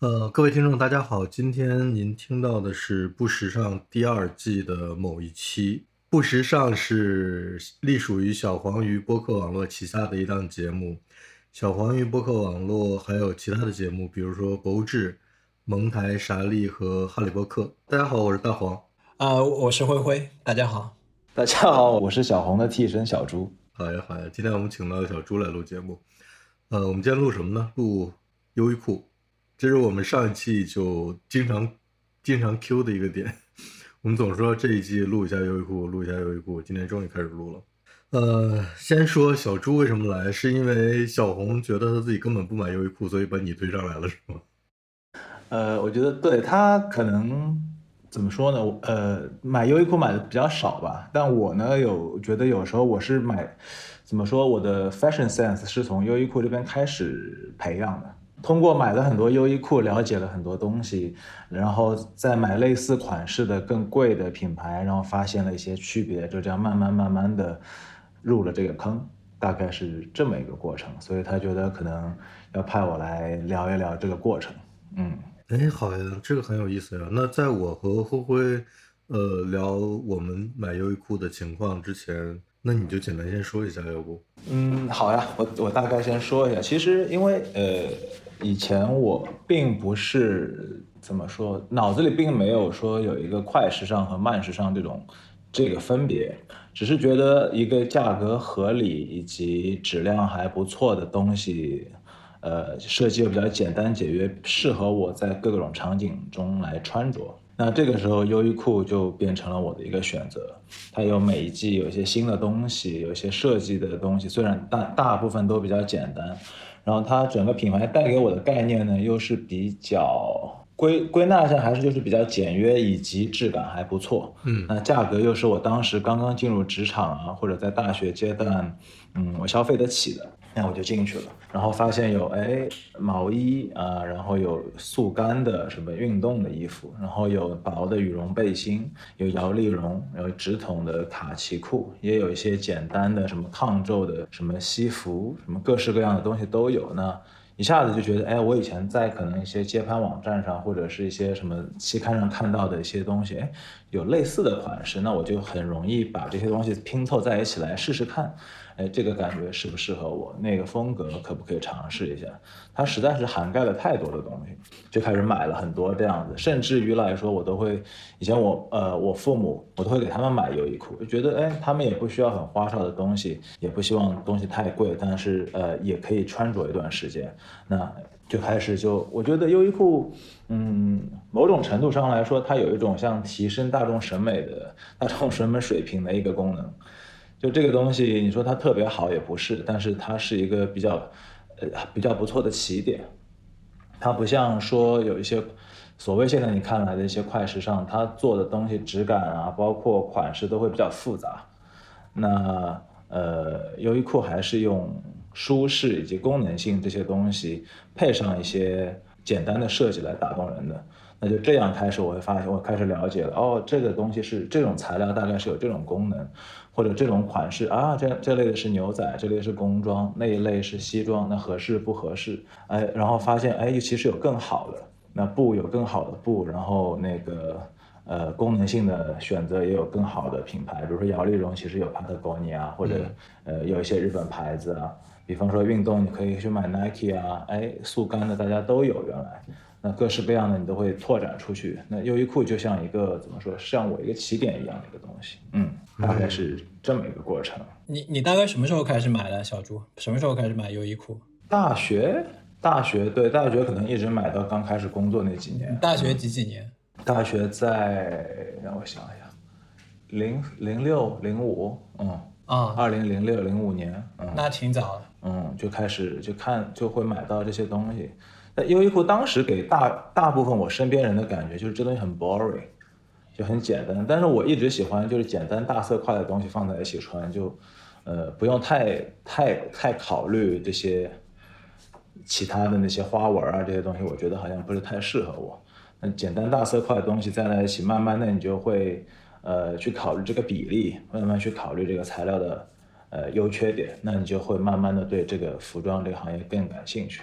呃，各位听众，大家好，今天您听到的是《不时尚》第二季的某一期。《不时尚》是隶属于小黄鱼播客网络旗下的一档节目。小黄鱼播客网络还有其他的节目，比如说《博物志》、蒙台、傻利和哈利波特。大家好，我是大黄。啊，我是灰灰。大家好，大家好，我是小红的替身小猪。好呀，好呀，今天我们请到小猪来录节目。呃，我们今天录什么呢？录优衣库。这是我们上一期就经常经常 Q 的一个点，我们总说这一季录一下优衣库，录一下优衣库，今天终于开始录了。呃，先说小猪为什么来，是因为小红觉得他自己根本不买优衣库，所以把你推上来了，是吗？呃，我觉得对他可能怎么说呢？呃，买优衣库买的比较少吧，但我呢有觉得有时候我是买，怎么说？我的 fashion sense 是从优衣库这边开始培养的。通过买了很多优衣库，了解了很多东西，然后再买类似款式的更贵的品牌，然后发现了一些区别，就这样慢慢慢慢的入了这个坑，大概是这么一个过程。所以他觉得可能要派我来聊一聊这个过程。嗯，哎，好呀，这个很有意思呀。那在我和灰灰呃聊我们买优衣库的情况之前，那你就简单先说一下，要不？嗯，好呀，我我大概先说一下。其实因为呃。以前我并不是怎么说，脑子里并没有说有一个快时尚和慢时尚这种这个分别，只是觉得一个价格合理以及质量还不错的东西，呃，设计又比较简单简约，适合我在各种场景中来穿着。那这个时候优衣库就变成了我的一个选择。它有每一季有一些新的东西，有一些设计的东西，虽然大大部分都比较简单。然后它整个品牌带给我的概念呢，又是比较归归纳一下还是就是比较简约，以及质感还不错。嗯，那价格又是我当时刚刚进入职场啊，或者在大学阶段，嗯，我消费得起的。那我就进去了，然后发现有哎毛衣啊，然后有速干的什么运动的衣服，然后有薄的羽绒背心，有摇粒绒，有直筒的卡其裤，也有一些简单的什么抗皱的什么西服，什么各式各样的东西都有。那一下子就觉得，哎，我以前在可能一些街拍网站上或者是一些什么期刊上看到的一些东西，哎，有类似的款式，那我就很容易把这些东西拼凑在一起来试试看。哎，这个感觉适不适合我？那个风格可不可以尝试一下？它实在是涵盖了太多的东西，就开始买了很多这样子。甚至于来说，我都会以前我呃我父母我都会给他们买优衣库，就觉得哎他们也不需要很花哨的东西，也不希望东西太贵，但是呃也可以穿着一段时间。那就开始就我觉得优衣库，嗯，某种程度上来说，它有一种像提升大众审美的大众审美水平的一个功能。就这个东西，你说它特别好也不是，但是它是一个比较，呃，比较不错的起点。它不像说有一些所谓现在你看来的一些快时尚，它做的东西质感啊，包括款式都会比较复杂。那呃，优衣库还是用舒适以及功能性这些东西，配上一些简单的设计来打动人的。那就这样开始，我会发现，我开始了解了，哦，这个东西是这种材料，大概是有这种功能。或者这种款式啊，这这类的是牛仔，这类是工装，那一类是西装，那合适不合适？哎，然后发现哎，其实有更好的，那布有更好的布，然后那个呃功能性的选择也有更好的品牌，比如说摇粒绒其实有 Patagonia，或者呃有一些日本牌子啊，比方说运动你可以去买 Nike 啊，哎速干的大家都有原来。那各式各样的你都会拓展出去。那优衣库就像一个怎么说，像我一个起点一样的一个东西。嗯，大概是这么一个过程。你你大概什么时候开始买的？小朱什么时候开始买优衣库？大学，大学对，大学可能一直买到刚开始工作那几年。大学几几年？大学在让我想一想，零零六零五，嗯啊，二零零六零五年，嗯，那挺早的。嗯，就开始就看就会买到这些东西。那优衣库当时给大大部分我身边人的感觉就是这东西很 boring，就很简单。但是我一直喜欢就是简单大色块的东西放在一起穿，就呃不用太太太考虑这些其他的那些花纹啊这些东西，我觉得好像不是太适合我。那简单大色块的东西在在一起，慢慢的你就会呃去考虑这个比例，慢慢去考虑这个材料的呃优缺点，那你就会慢慢的对这个服装这个行业更感兴趣。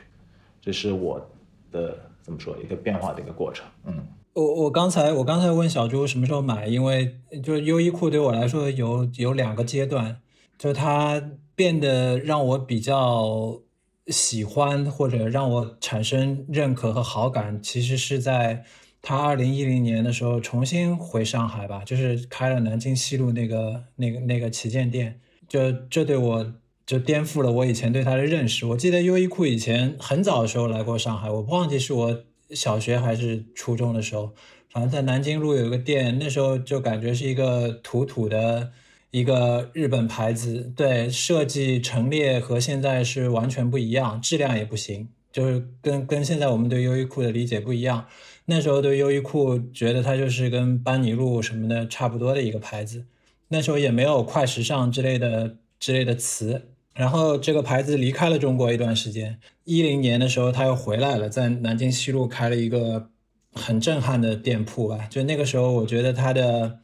这是我的怎么说一个变化的一个过程。嗯，我我刚才我刚才问小朱什么时候买，因为就是优衣库对我来说有有两个阶段，就是它变得让我比较喜欢或者让我产生认可和好感，其实是在他二零一零年的时候重新回上海吧，就是开了南京西路那个那个那个旗舰店，就这对我就颠覆了我以前对他的认识。我记得优衣库以前很早的时候来过上海，我不忘记是我小学还是初中的时候，反正在南京路有一个店，那时候就感觉是一个土土的一个日本牌子，对设计陈列和现在是完全不一样，质量也不行，就是跟跟现在我们对优衣库的理解不一样。那时候对优衣库觉得它就是跟班尼路什么的差不多的一个牌子，那时候也没有快时尚之类的之类的词。然后这个牌子离开了中国一段时间，一零年的时候他又回来了，在南京西路开了一个很震撼的店铺吧。就那个时候，我觉得它的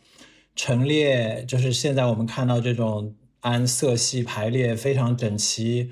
陈列就是现在我们看到这种按色系排列非常整齐、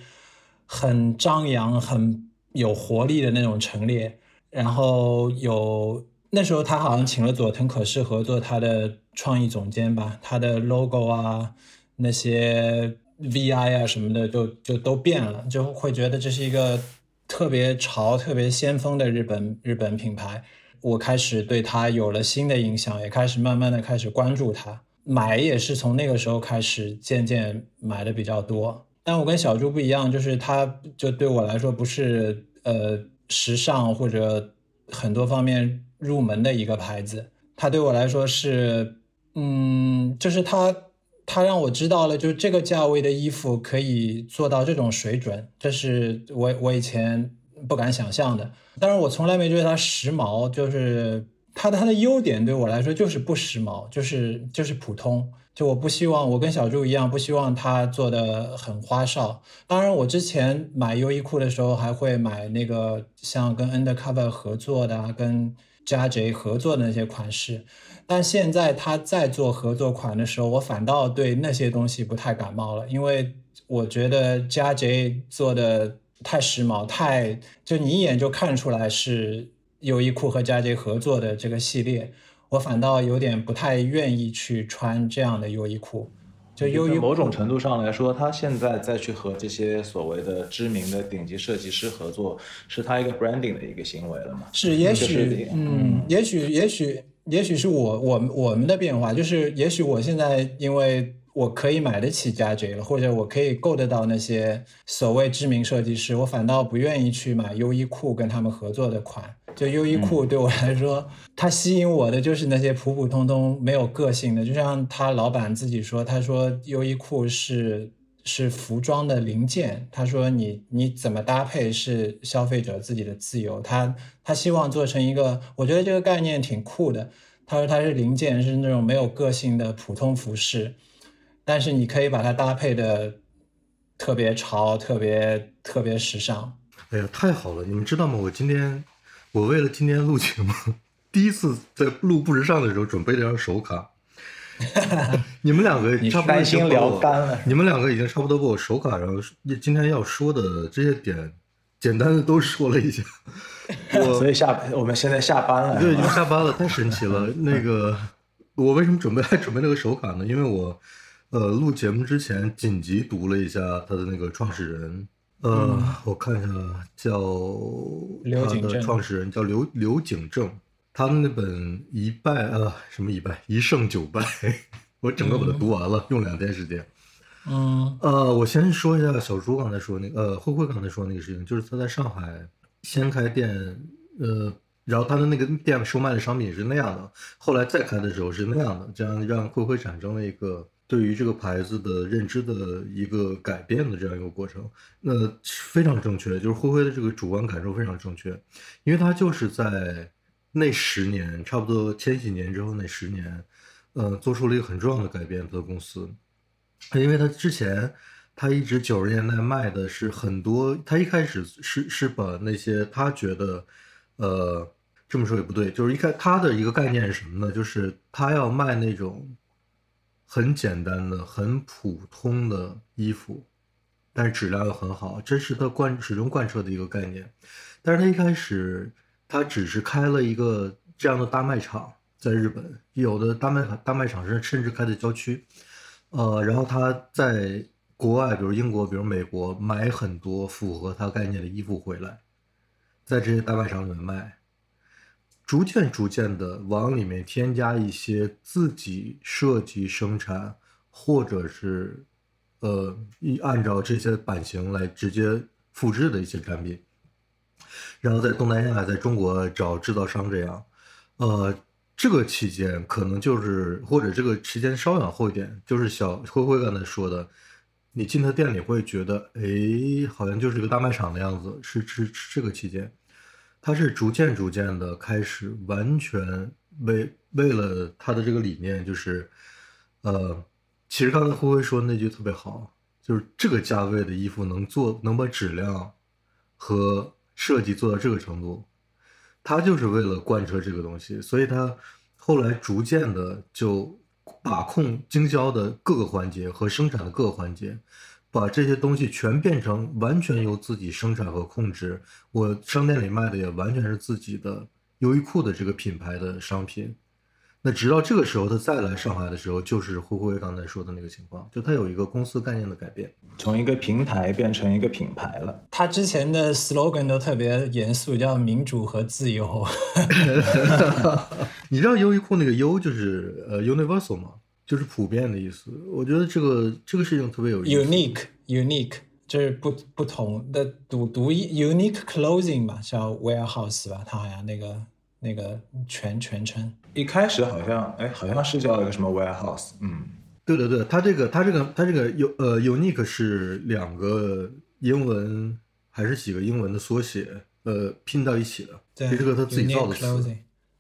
很张扬、很有活力的那种陈列。然后有那时候他好像请了佐藤可士合作他的创意总监吧，他的 logo 啊那些 VI 啊什么的就就都变了，就会觉得这是一个特别潮、特别先锋的日本日本品牌。我开始对他有了新的印象，也开始慢慢的开始关注它，买也是从那个时候开始渐渐买的比较多。但我跟小猪不一样，就是他就对我来说不是呃。时尚或者很多方面入门的一个牌子，它对我来说是，嗯，就是它，它让我知道了，就是这个价位的衣服可以做到这种水准，这是我我以前不敢想象的。但是我从来没觉得它时髦，就是它的它的优点对我来说就是不时髦，就是就是普通。就我不希望我跟小猪一样，不希望他做的很花哨。当然，我之前买优衣库的时候，还会买那个像跟 Undercover 合作的、跟 JJ 合作的那些款式。但现在他在做合作款的时候，我反倒对那些东西不太感冒了，因为我觉得 JJ 做的太时髦，太就你一眼就看出来是优衣库和 JJ 合作的这个系列。我反倒有点不太愿意去穿这样的优衣库，就由于某种程度上来说，他现在再去和这些所谓的知名的顶级设计师合作，是他一个 branding 的一个行为了嘛？是，也许，嗯，也许，也许，也许是我我我们的变化，就是也许我现在因为我可以买得起加 J 了，或者我可以够得到那些所谓知名设计师，我反倒不愿意去买优衣库跟他们合作的款。就优衣库对我来说，它吸引我的就是那些普普通通、没有个性的。就像他老板自己说，他说优衣库是是服装的零件。他说你你怎么搭配是消费者自己的自由。他他希望做成一个，我觉得这个概念挺酷的。他说他是零件，是那种没有个性的普通服饰，但是你可以把它搭配的特别潮、特别特别时尚。哎呀，太好了！你们知道吗？我今天。我为了今天录节目，第一次在录不时尚的时候准备了张手卡。你们两个差不多已经聊干了。你们两个已经差不多把我手卡上今天要说的这些点，简单的都说了一下。我所以下我们现在下班了，对，已经下班了，太神奇了。那个，我为什么准备还准备了个手卡呢？因为我呃录节目之前紧急读了一下他的那个创始人。呃，我看一下，叫他的创始人叫刘刘景正，他们那本一败呃什么一败一胜九败，我整个把它读完了，用两天时间。嗯，呃，我先说一下小朱刚才说那个，呃，慧慧刚才说那个事情，就是他在上海先开店，呃，然后他的那个店售卖的商品是那样的，后来再开的时候是那样的，这样让慧慧产生了一个。对于这个牌子的认知的一个改变的这样一个过程，那非常正确，就是灰灰的这个主观感受非常正确，因为他就是在那十年，差不多千禧年之后那十年，呃，做出了一个很重要的改变。的公司，因为他之前他一直九十年代卖的是很多，他一开始是是把那些他觉得，呃，这么说也不对，就是一开他的一个概念是什么呢？就是他要卖那种。很简单的、很普通的衣服，但是质量又很好，这是他贯始终贯彻的一个概念。但是他一开始他只是开了一个这样的大卖场，在日本有的大卖场大卖场是甚至开在郊区，呃，然后他在国外，比如英国，比如美国，买很多符合他概念的衣服回来，在这些大卖场里面卖，逐渐逐渐的往里面添加一些自己设计生产，或者是呃一按照这些版型来直接复制的一些产品。然后在东南亚，在中国找制造商这样，呃，这个期间可能就是或者这个时间稍往后一点，就是小灰灰刚才说的，你进他店里会觉得，哎，好像就是个大卖场的样子，是是是这个期间，他是逐渐逐渐的开始完全为为了他的这个理念，就是，呃，其实刚才辉辉说那句特别好，就是这个价位的衣服能做能把质量和设计做到这个程度，他就是为了贯彻这个东西，所以他后来逐渐的就把控经销的各个环节和生产的各个环节，把这些东西全变成完全由自己生产和控制。我商店里卖的也完全是自己的优衣库的这个品牌的商品。那直到这个时候，他再来上海的时候，就是灰灰刚才说的那个情况，就他有一个公司概念的改变。从一个平台变成一个品牌了。他之前的 slogan 都特别严肃，叫民主和自由。你知道优衣库那个优就是呃 universal 吗？就是普遍的意思。我觉得这个这个事情特别有意思。unique unique 就是不不同的独独一 unique clothing 吧，叫 warehouse 吧，它好像那个那个全全称。一开始好像，哎，好像是叫一个什么 warehouse，嗯，对对对，它这个它这个它这个有呃 unique 是两个英文还是几个英文的缩写，呃拼到一起的。对，这是个他自己造的词。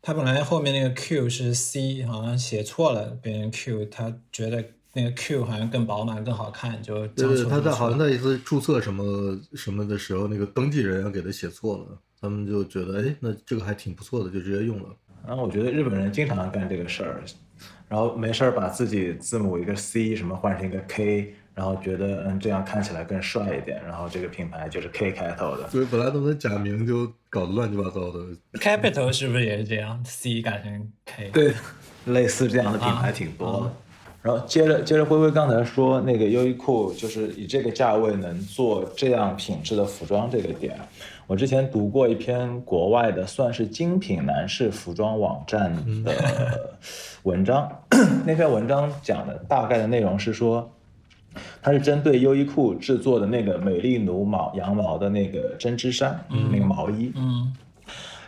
他本来后面那个 Q 是 C，好像写错了，变成 Q，他觉得那个 Q 好像更饱满、更好看，就对他在好像错。在一次注册什么什么的时候，那个登记人员给他写错了，他们就觉得哎，那这个还挺不错的，就直接用了。然后我觉得日本人经常干这个事儿，然后没事儿把自己字母一个 C 什么换成一个 K，然后觉得嗯这样看起来更帅一点，然后这个品牌就是 K 开头的。所以，本来都能假名就搞得乱七八糟的。Capital 是不是也是这样？C 改成 K。对，类似这样的品牌挺多的。然后接着接着灰灰刚才说那个优衣库就是以这个价位能做这样品质的服装这个点，我之前读过一篇国外的算是精品男士服装网站的文章，那篇文章讲的大概的内容是说。它是针对优衣库制作的那个美丽奴毛羊毛的那个针织衫，嗯那个毛衣，嗯，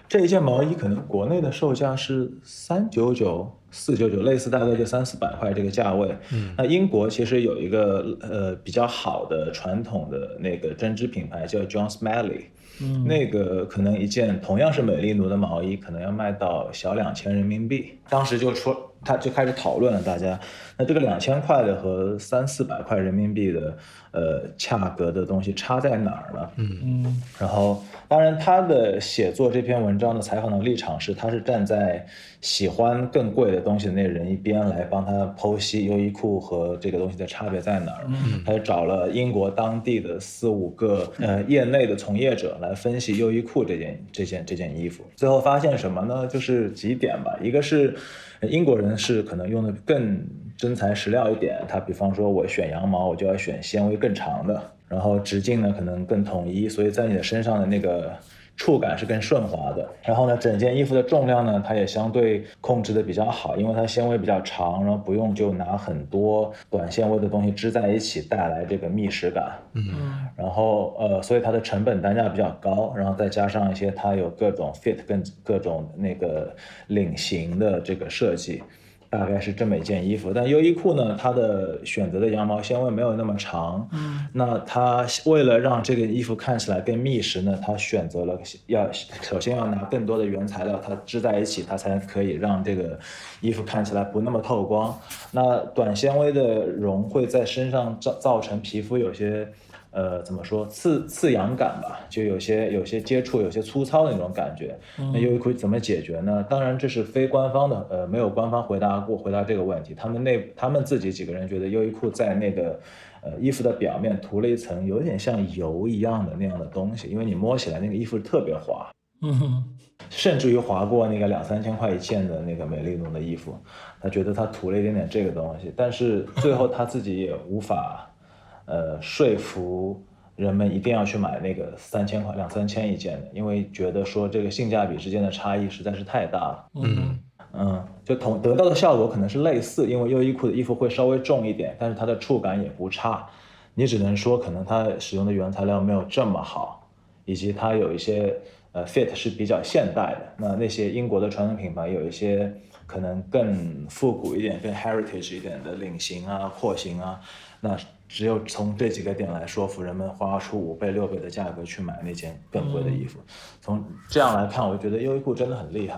这一件毛衣可能国内的售价是三九九、四九九，类似大概就三四百块这个价位。嗯，那英国其实有一个呃比较好的传统的那个针织品牌叫 John Smalley。嗯，那个可能一件同样是美丽奴的毛衣，可能要卖到小两千人民币。当时就说，他就开始讨论了，大家，那这个两千块的和三四百块人民币的，呃，价格的东西差在哪儿呢？嗯然后，当然，他的写作这篇文章的采访的立场是，他是站在喜欢更贵的东西的那人一边来帮他剖析优衣库和这个东西的差别在哪儿。嗯他就找了英国当地的四五个呃业内的从业者来分析优衣库这件这件这件衣服，最后发现什么呢？就是几点吧，一个是呃英国人是可能用的更真材实料一点，他比方说我选羊毛，我就要选纤维更长的，然后直径呢可能更统一，所以在你的身上的那个触感是更顺滑的。然后呢，整件衣服的重量呢，它也相对控制的比较好，因为它纤维比较长，然后不用就拿很多短纤维的东西织在一起，带来这个密实感。嗯然后呃，所以它的成本单价比较高，然后再加上一些它有各种 fit 跟各种那个领型的这个设计，大概是这么一件衣服。但优衣库呢，它的选择的羊毛纤维没有那么长，嗯，那它为了让这个衣服看起来更密实呢，它选择了 要首先要拿更多的原材料，它织在一起，它才可以让这个衣服看起来不那么透光。那短纤维的绒会在身上造造成皮肤有些。呃，怎么说刺刺痒感吧，就有些有些接触有些粗糙的那种感觉。那优衣库怎么解决呢？当然这是非官方的，呃，没有官方回答过回答这个问题。他们内他们自己几个人觉得优衣库在那个呃衣服的表面涂了一层有点像油一样的那样的东西，因为你摸起来那个衣服特别滑。嗯，甚至于划过那个两三千块一件的那个美丽奴的衣服，他觉得他涂了一点点这个东西，但是最后他自己也无法，呃，说服人们一定要去买那个三千块两三千一件的，因为觉得说这个性价比之间的差异实在是太大了。嗯嗯，就同得到的效果可能是类似，因为优衣库的衣服会稍微重一点，但是它的触感也不差。你只能说可能它使用的原材料没有这么好，以及它有一些呃 fit 是比较现代的。那那些英国的传统品牌有一些可能更复古一点、更 heritage 一点的领型啊、廓形啊，那只有从这几个点来说服人们花出五倍、六倍的价格去买那件更贵的衣服。从这样来看，我觉得优衣库真的很厉害。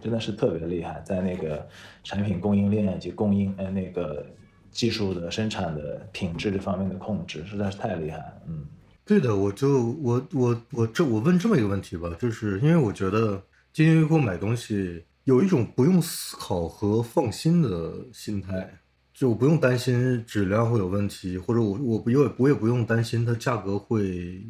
真的是特别厉害，在那个产品供应链以及供应呃那个技术的生产的品质这方面的控制，实在是太厉害了。嗯，对的，我就我我我这我问这么一个问题吧，就是因为我觉得进优衣库买东西有一种不用思考和放心的心态，就我不用担心质量会有问题，或者我我不也我也不用担心它价格会。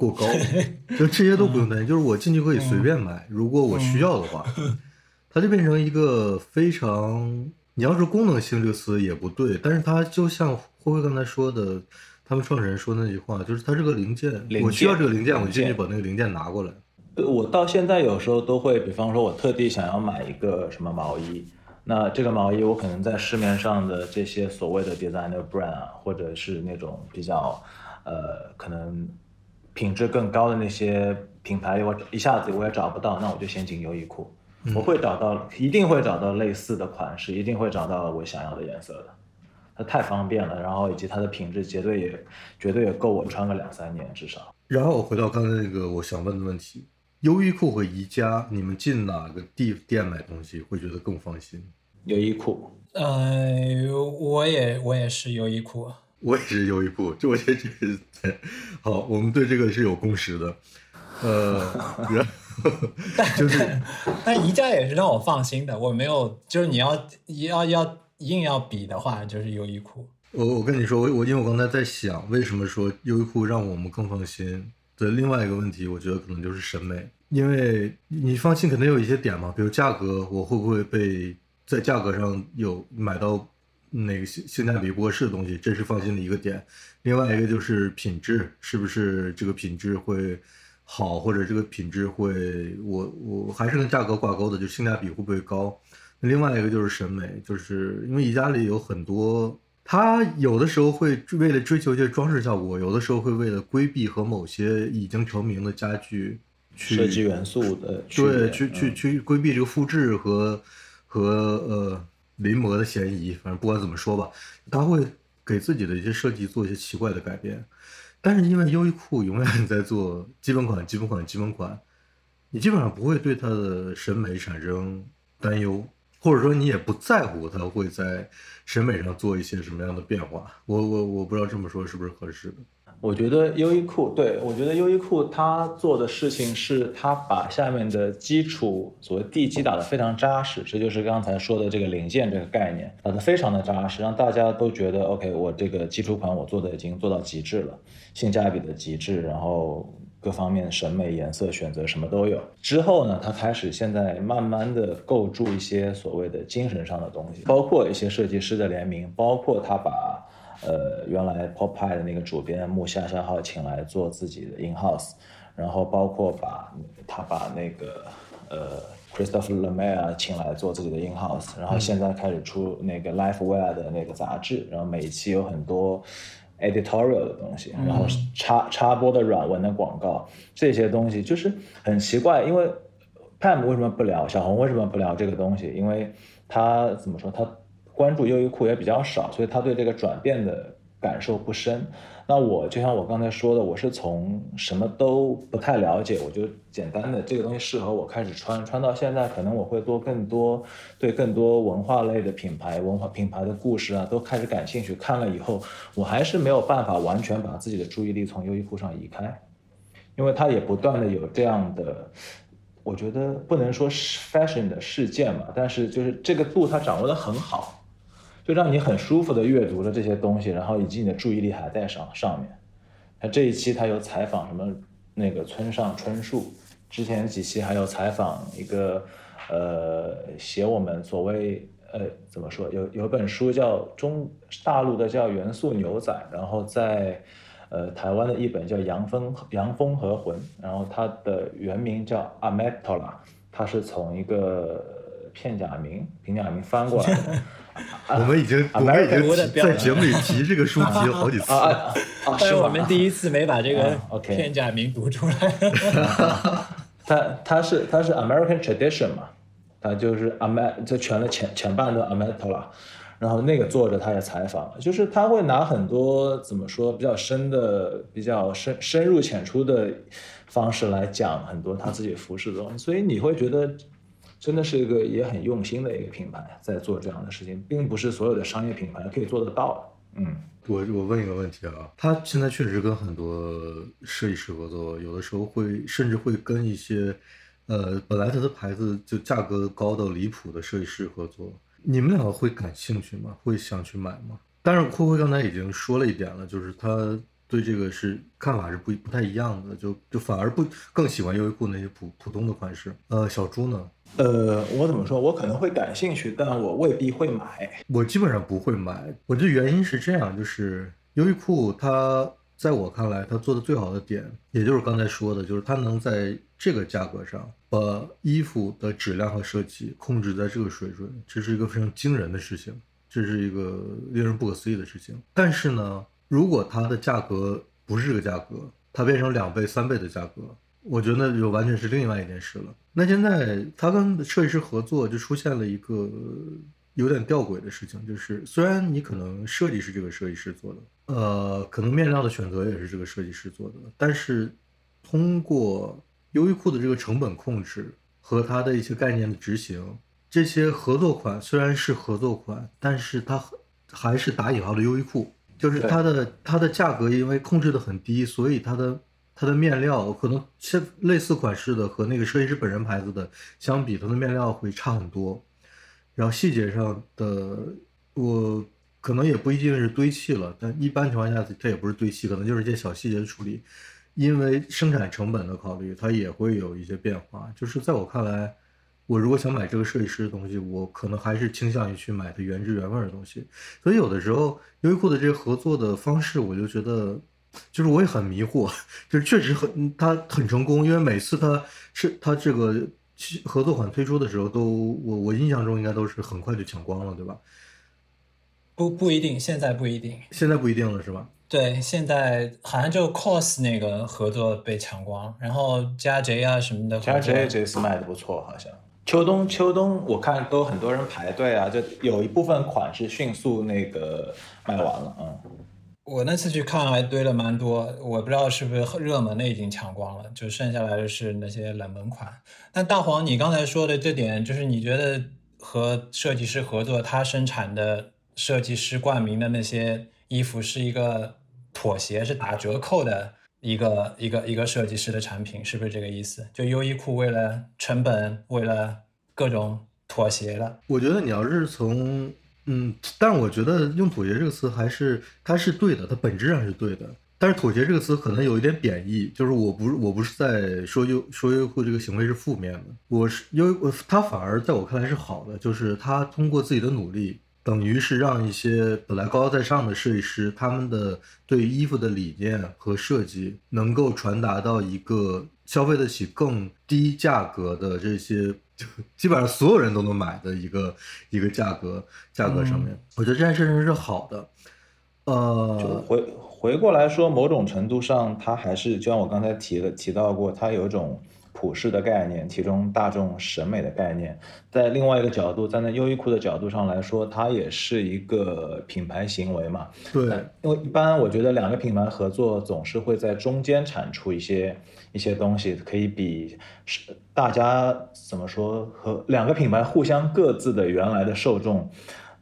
过高，就这些都不用担心，就是我进去可以随便买，如果我需要的话，它就变成一个非常，你要是功能性这个词也不对，但是它就像辉辉刚才说的，他们创始人说那句话，就是它是个零件，我需要这个零件，我进去把那个零件拿过来。我到现在有时候都会，比方说我特地想要买一个什么毛衣，那这个毛衣我可能在市面上的这些所谓的 designer brand 啊，或者是那种比较，呃，可能。品质更高的那些品牌，我一下子我也找不到，那我就先进优衣库，我会找到，一定会找到类似的款式，一定会找到我想要的颜色的。它太方便了，然后以及它的品质绝对也绝对也够我穿个两三年至少。然后我回到刚才那个我想问的问题，优衣库和宜家，你们进哪个地店买东西会觉得更放心？优衣库。呃，我也我也是优衣库。我也是优衣库，就我觉得这个好，我们对这个是有共识的。呃，然后 就是，但宜家也是让我放心的。我没有，就是你要要要硬要比的话，就是优衣库。我我跟你说，我我因为我刚才在想，为什么说优衣库让我们更放心的另外一个问题，我觉得可能就是审美。因为你放心，肯定有一些点嘛，比如价格，我会不会被在价格上有买到。那个性性价比不合适的东西，这是放心的一个点。另外一个就是品质，是不是这个品质会好，或者这个品质会，我我还是跟价格挂钩的，就性价比会不会高。另外一个就是审美，就是因为宜家里有很多，它有的时候会为了追求一些装饰效果，有的时候会为了规避和某些已经成名的家具去设计元素的对，去去去规避这个复制和和呃。临摹的嫌疑，反正不管怎么说吧，他会给自己的一些设计做一些奇怪的改变。但是因为优衣库永远在做基本款、基本款、基本款，你基本上不会对它的审美产生担忧，或者说你也不在乎它会在审美上做一些什么样的变化。我我我不知道这么说是不是合适的。我觉得优衣库对我觉得优衣库它做的事情是，它把下面的基础所谓地基打得非常扎实，这就是刚才说的这个零件这个概念打得非常的扎实，让大家都觉得 OK，我这个基础款我做的已经做到极致了，性价比的极致，然后各方面审美、颜色选择什么都有。之后呢，它开始现在慢慢的构筑一些所谓的精神上的东西，包括一些设计师的联名，包括他把。呃，原来 Pop Pie 的那个主编木下夏号请来做自己的 In House，然后包括把他把那个呃 Christopher Lemire 请来做自己的 In House，然后现在开始出那个 Life Wear 的那个杂志，然后每一期有很多 editorial 的东西，然后插插播的软文的广告，这些东西就是很奇怪，因为 Pam 为什么不聊，小红为什么不聊这个东西？因为他怎么说他？关注优衣库也比较少，所以他对这个转变的感受不深。那我就像我刚才说的，我是从什么都不太了解，我就简单的这个东西适合我开始穿，穿到现在，可能我会多更多对更多文化类的品牌、文化品牌的故事啊，都开始感兴趣。看了以后，我还是没有办法完全把自己的注意力从优衣库上移开，因为它也不断的有这样的。我觉得不能说是 fashion 的事件嘛，但是就是这个度它掌握的很好。就让你很舒服的阅读了这些东西，然后以及你的注意力还在上上面。那这一期他有采访什么那个村上春树，之前几期还有采访一个呃写我们所谓呃怎么说有有本书叫中大陆的叫元素牛仔，然后在呃台湾的一本叫阳风阳风和魂，然后它的原名叫阿 m e t o l a 它是从一个片假名平假名翻过来的。我们已经我们已经在节目里提这个书提 了好几次啊啊！是我们第一次没把这个 OK 片假名读出来。它它是它是 American tradition 嘛，它就是 Am 这全了前前半段 Amatola，然后那个作者他也采访了，就是他会拿很多怎么说比较深的、比较深深入浅出的方式来讲很多他自己服饰的东西，所以你会觉得。真的是一个也很用心的一个品牌，在做这样的事情，并不是所有的商业品牌可以做得到的。嗯，我我问一个问题啊，他现在确实跟很多设计师合作，有的时候会甚至会跟一些，呃，本来他的牌子就价格高到离谱的设计师合作。你们两个会感兴趣吗？会想去买吗？但是灰灰刚才已经说了一点了，就是他对这个是看法是不不太一样的，就就反而不更喜欢优衣库那些普普通的款式。呃，小朱呢？呃，我怎么说？我可能会感兴趣，但我未必会买。我基本上不会买。我的原因是这样，就是优衣库它在我看来，它做的最好的点，也就是刚才说的，就是它能在这个价格上把衣服的质量和设计控制在这个水准，这是一个非常惊人的事情，这是一个令人不可思议的事情。但是呢，如果它的价格不是这个价格，它变成两倍、三倍的价格。我觉得就完全是另外一件事了。那现在他跟设计师合作，就出现了一个有点吊诡的事情，就是虽然你可能设计是这个设计师做的，呃，可能面料的选择也是这个设计师做的，但是通过优衣库的这个成本控制和它的一些概念的执行，这些合作款虽然是合作款，但是它还是打引号的优衣库，就是它的它的价格因为控制的很低，所以它的。它的面料可能像类似款式的和那个设计师本人牌子的相比，它的面料会差很多。然后细节上的我可能也不一定是堆砌了，但一般情况下它也不是堆砌，可能就是一些小细节的处理。因为生产成本的考虑，它也会有一些变化。就是在我看来，我如果想买这个设计师的东西，我可能还是倾向于去买它原汁原味的东西。所以有的时候优衣库的这个合作的方式，我就觉得。就是我也很迷惑，就是确实很他很成功，因为每次他是他这个合作款推出的时候，都我我印象中应该都是很快就抢光了，对吧？不不一定，现在不一定，现在不一定了，是吧？对，现在好像就 COS 那个合作被抢光，然后加 J 啊什么的，加 J 这次卖的不错，好像秋冬秋冬我看都很多人排队啊，就有一部分款是迅速那个卖完了，嗯。我那次去看还堆了蛮多，我不知道是不是热门的已经抢光了，就剩下来的是那些冷门款。但大黄，你刚才说的这点，就是你觉得和设计师合作，他生产的设计师冠名的那些衣服是一个妥协，是打折扣的一个一个一个设计师的产品，是不是这个意思？就优衣库为了成本，为了各种妥协了？我觉得你要是从。嗯，但是我觉得用妥协这个词还是它是对的，它本质上是对的。但是妥协这个词可能有一点贬义，就是我不是我不是在说优说优酷这个行为是负面的，我是优我他反而在我看来是好的，就是他通过自己的努力，等于是让一些本来高高在上的设计师，他们的对衣服的理念和设计能够传达到一个消费得起更低价格的这些。就基本上所有人都能买的一个一个价格价格上面，我觉得这件事情是好的。呃，就回回过来说，某种程度上，它还是就像我刚才提了提到过，它有一种普世的概念，其中大众审美的概念。在另外一个角度，站在优衣库的角度上来说，它也是一个品牌行为嘛。对，因为一般我觉得两个品牌合作总是会在中间产出一些。一些东西可以比是大家怎么说和两个品牌互相各自的原来的受众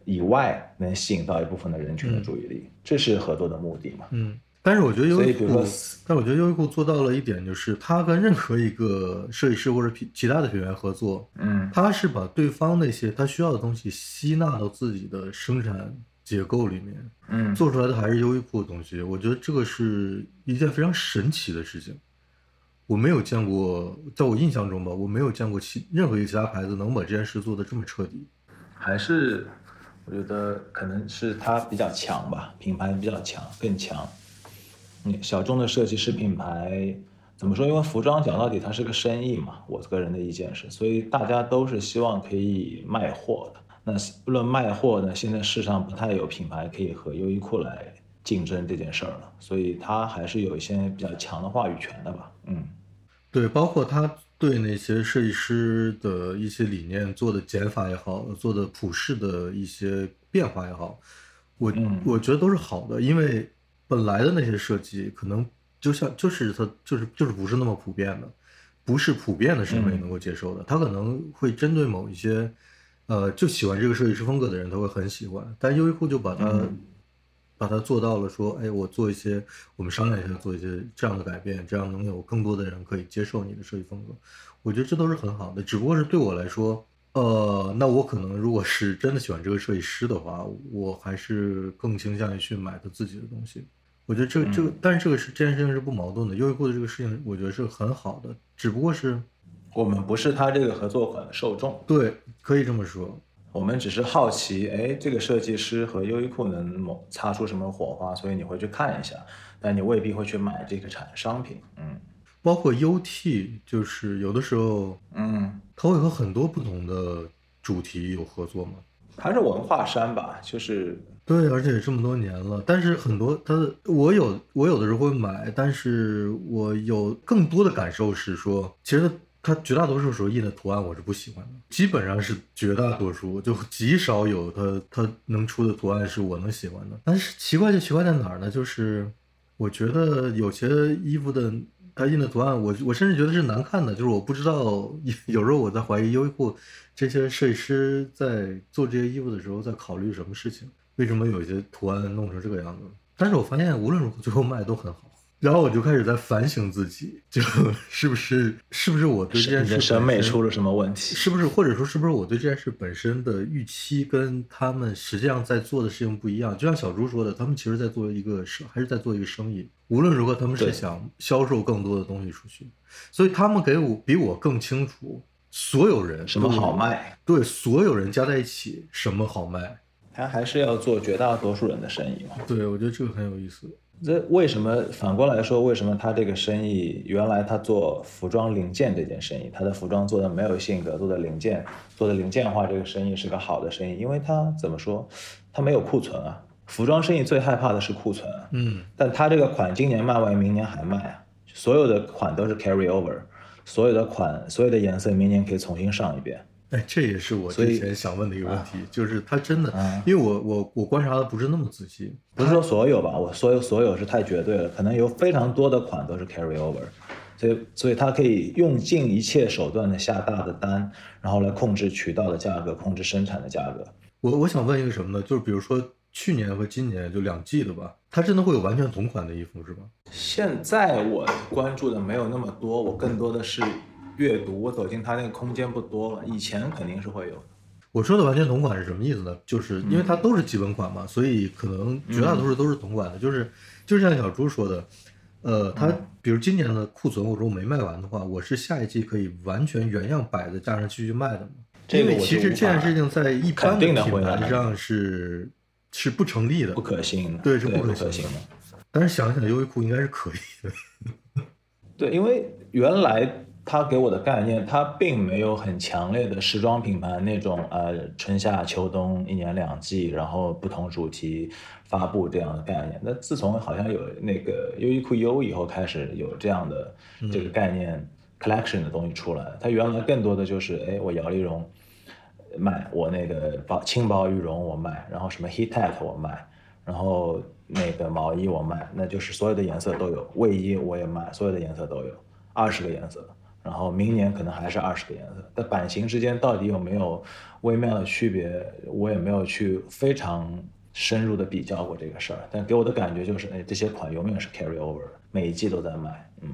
以外，能吸引到一部分的人群的注意力，这是合作的目的嘛？嗯，但是我觉得优衣库，但我觉得优衣库做到了一点，就是他跟任何一个设计师或者品其他的品牌合作，嗯，他是把对方那些他需要的东西吸纳到自己的生产结构里面，嗯，做出来的还是优衣库的东西。我觉得这个是一件非常神奇的事情。我没有见过，在我印象中吧，我没有见过其任何一个其他牌子能把这件事做得这么彻底。还是我觉得可能是它比较强吧，品牌比较强，更强。嗯，小众的设计师品牌怎么说？因为服装讲到底它是个生意嘛，我个人的意见是，所以大家都是希望可以卖货的。那论卖货呢，现在市上不太有品牌可以和优衣库来竞争这件事儿了，所以它还是有一些比较强的话语权的吧。嗯，对，包括他对那些设计师的一些理念做的减法也好，做的普世的一些变化也好，我、嗯我觉得都是好的，因为本来的那些设计可能就像就是它就是就是不是那么普遍的，不是普遍的审美嗯能够接受的，他可能会针对某一些呃就喜欢这个设计师风格的人，他会很喜欢，但优衣库就把它。嗯把它做到了，说，哎，我做一些，我们商量一下，做一些这样的改变，这样能有更多的人可以接受你的设计风格。我觉得这都是很好的，只不过是对我来说，呃，那我可能如果是真的喜欢这个设计师的话，我还是更倾向于去买他自己的东西。我觉得这个这个，但是这个是这件事情是不矛盾的。优衣库的这个事情，我觉得是很好的，只不过是我们不是他这个合作款的受众，对，可以这么说。我们只是好奇，哎，这个设计师和优衣库能某擦出什么火花，所以你会去看一下，但你未必会去买这个产商品。嗯包括 UT，就是有的时候嗯，它会和很多不同的主题有合作吗？还是文化衫吧，就是对，而且这么多年了，但是很多它的我有我有的时候会买，但是我有更多的感受是说，其实它绝大多数时候印的图案我是不喜欢的，基本上是绝大多数，就极少有它它能出的图案是我能喜欢的。但是奇怪就奇怪在哪儿呢？就是我觉得有些衣服的它印的图案，我我甚至觉得是难看的，就是我不知道 有时候我在怀疑优衣库这些设计师在做这些衣服的时候在考虑什么事情。为什么有一些图案弄成这个样子？但是我发现无论如何最后卖都很好，然后我就开始在反省自己，就 是不是是不是我对这件事审美出了什么问题？是不是或者说是不是我对这件事本身的预期跟他们实际上在做的事情不一样？就像小猪说的，他们其实在做一个生，还是在做一个生意。无论如何，他们是想销售更多的东西出去，所以他们给我比我更清楚所有人什么好，卖？对所有人加在一起什么好卖。他还是要做绝大多数人的生意嘛。对，我觉得这个很有意思。这为什么反过来说，为什么他这个生意原来他做服装零件这件生意，他的服装做的没有性格，做的零件做的零件化，这个生意是个好的生意，因为他怎么说，他没有库存啊。服装生意最害怕的是库存啊，嗯，但他这个款今年卖完，明年还卖啊，所有的款都是 carry over，所有的款所有的颜色明年可以重新上一遍。哎，这也是我所以之前想问的一个问题，就是他真的，啊因为我我我观察的不是那么仔细，不是说所有吧，我所有所有是太绝对了，可能有非常多的款都是 carry over，所以所以他可以用尽一切手段的下大的单，然后来控制渠道的价格，控制生产的价格。我我想问一个什么呢？就是比如说去年和今年就两季的吧，它真的会有完全同款的衣服是吗？现在我关注的没有那么多，我更多的是阅读，我走进他那个空间不多了，以前肯定是会有的。我说的完全同款是什么意思呢？就是因为它都是基本款嘛，所以可能绝大多数都是同款的。就是就像小朱说的，呃，他比如今年的库存，我如果没卖完的话，我是下一季可以完全原样摆在架上继续卖的嘛。这个因为其实这件事情在一般的品牌上是是不成立的，不可信的，对是不不可行的行的。但是想想优衣库应该是可以的。对，因为原来他给我的概念，它并没有很强烈的时装品牌那种呃春夏秋冬一年两季，然后不同主题发布这样的概念。那自从好像有那个优衣库 U 以后，开始有这样的这个概念、collection 的东西出来。它原来更多的就是，哎，我摇粒绒卖，我那个薄轻薄羽绒我卖，然后什么 heat tech 我卖，然后那个毛衣我卖，那就是所有的颜色都有，卫衣我也卖，所有的颜色都有，二十个颜色，然后明年可能还是二十个颜色，但版型之间到底有没有微妙的区别，我也没有去非常深入的比较过这个事儿，但给我的感觉就是，哎，这些款永远是 carry over，每一季都在买，嗯。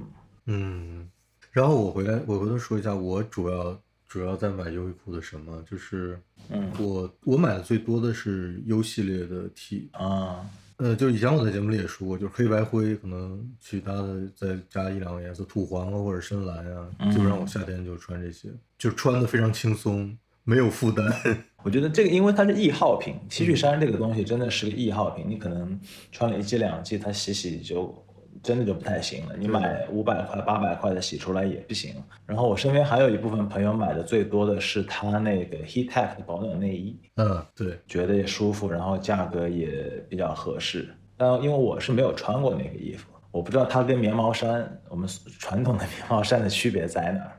嗯，然后我回来，我回头说一下，我主要主要在买优衣库的什么，就是嗯。我我买的最多的是 U 系列的 T，啊，呃，就以前我在节目里也说过，就是黑白灰，可能其他的再加一两个颜色，土黄啊或者深蓝啊，基本上我夏天就穿这些，就穿的非常轻松，没有负担。我觉得这个，因为它是易耗品，T 恤衫这个东西真的是个易耗品，你可能穿了一季两季，它洗洗就真的就不太行了。你买五百块、八百块的洗出来也不行。然后我身边还有一部分朋友买的最多的是他那个 Heattech 的保暖内衣，嗯，对，觉得也舒服，然后价格也比较合适。但因为我是没有穿过那个衣服，我不知道它跟棉毛衫，我们传统的 棉毛衫的区别在哪儿。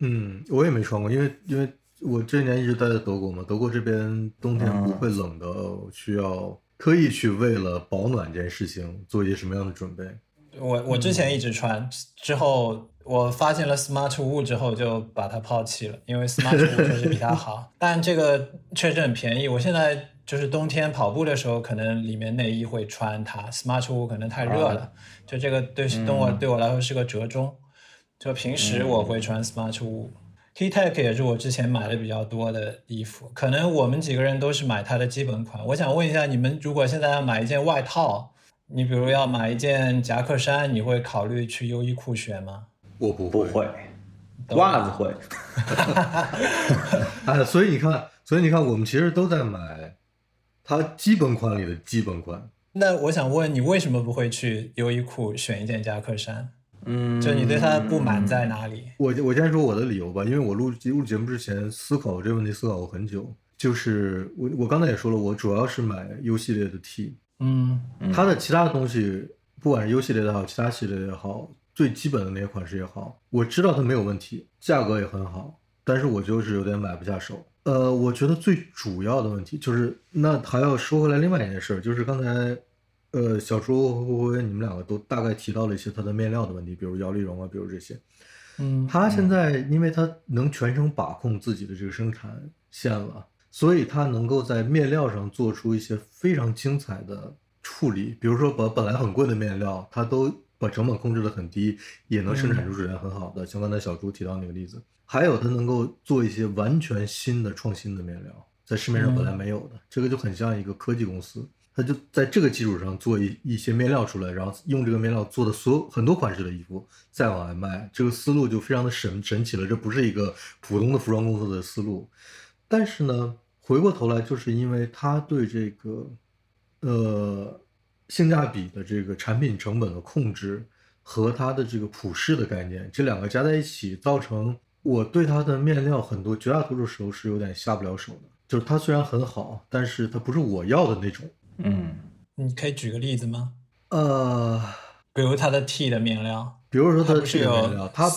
嗯，我也没穿过，因为因为。我这年一直待在德国嘛，德国这边冬天不会冷的，需要刻意去为了保暖这件事情做一些什么样的准备？我我之前一直穿，之后我发现了 Smart Wool 之后就把它抛弃了，因为 Smart Wool 确实比它好，但这个确实很便宜。我现在就是冬天跑步的时候，可能里面内衣会穿它，Smart Wool 可能太热了，就这个对对我对我来说是个折中。就平时我会穿 Smart Wool。T-Tech 也是我之前买的比较多的衣服，可能我们几个人都是买它的基本款。我想问一下，你们如果现在要买一件外套，你比如要买一件夹克衫，你会考虑去优衣库选吗？我不不会，袜子会。哎，所以你看，所以你看，我们其实都在买它基本款里的基本款。那我想问你，为什么不会去优衣库选一件夹克衫？嗯，就你对它的不满在哪里？我我先说我的理由吧，因为我录录节目之前思考这个问题，思考过很久。就是我我刚才也说了，我主要是买 U 系列的 T，嗯，它的其他的东西，不管是 U 系列的好，其他系列也好，最基本的那些款式也好，我知道它没有问题，价格也很好，但是我就是有点买不下手。呃，我觉得最主要的问题就是，那还要说回来另外一件事，就是刚才。呃，小猪和灰灰，你们两个都大概提到了一些它的面料的问题，比如摇粒绒啊，比如这些。嗯，它现在因为它能全程把控自己的这个生产线了，所以它能够在面料上做出一些非常精彩的处理。比如说，把本来很贵的面料，它都把成本控制的很低，也能生产出质量很好的。像刚才小朱提到那个例子，还有它能够做一些完全新的创新的面料，在市面上本来没有的，这个就很像一个科技公司。他就在这个基础上做一一些面料出来，然后用这个面料做的所有很多款式的衣服再往外卖，这个思路就非常的神神奇了。这不是一个普通的服装公司的思路，但是呢，回过头来就是因为它对这个呃性价比的这个产品成本的控制和它的这个普适的概念，这两个加在一起，造成我对它的面料很多绝大多数时候是有点下不了手的。就是它虽然很好，但是它不是我要的那种。嗯，你可以举个例子吗？呃，比如它的 T 的面料，比如说它的 T 的面料，它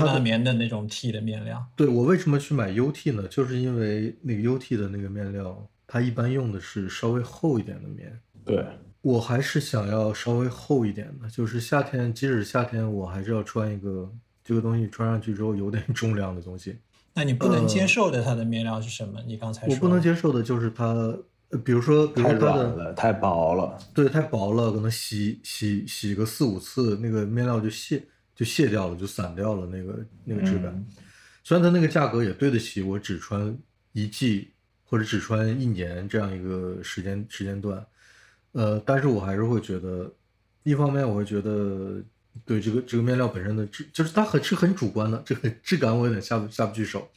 马棉的那种 T 的面料。对我为什么去买 U T 呢？就是因为那个 U T 的那个面料，它一般用的是稍微厚一点的棉。对我还是想要稍微厚一点的，就是夏天，即使夏天，我还是要穿一个这个东西，穿上去之后有点重量的东西。那你不能接受的它的面料是什么？你刚才我不能接受的就是它。呃，比如说，比如说它的太薄了，对，太薄了，可能洗洗洗个四五次，那个面料就卸就卸掉了，就散掉了那个那个质感。虽然它那个价格也对得起我只穿一季或者只穿一年这样一个时间时间段，呃，但是我还是会觉得，一方面我会觉得对这个这个面料本身的质，就是它很是很主观的，这个质感我有点下不下不去手。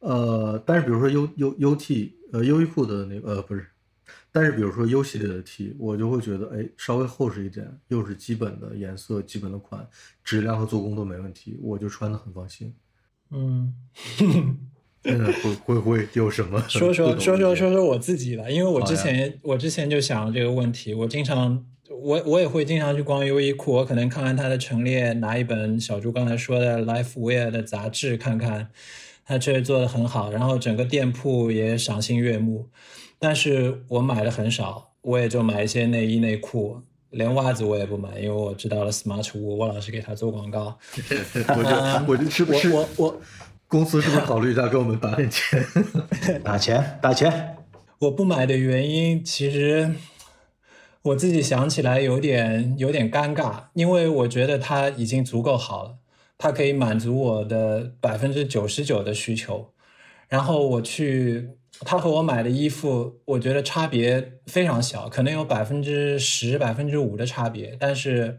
呃，但是比如说 U U U T，呃，优衣库的那个呃不是，但是比如说 U 系列的 T，我就会觉得哎，稍微厚实一点，又是基本的颜色、基本的款，质量和做工都没问题，我就穿的很放心。嗯，嗯，会会会有什么？说说说说说说我自己吧，因为我之前我之前就想这个问题，我经常我我也会经常去逛优衣库，我可能看看它的陈列，拿一本小朱刚才说的 Life Wear 的杂志看看。它确实做的很好，然后整个店铺也赏心悦目，但是我买的很少，我也就买一些内衣内裤，连袜子我也不买，因为我知道了 Smart 五，我老是给他做广告。我就我就是不是我我公司是不是考虑一下给我们打点钱？打 钱打钱。我不买的原因，其实我自己想起来有点有点尴尬，因为我觉得它已经足够好了。它可以满足我的百分之九十九的需求，然后我去，他和我买的衣服，我觉得差别非常小，可能有百分之十、百分之五的差别，但是，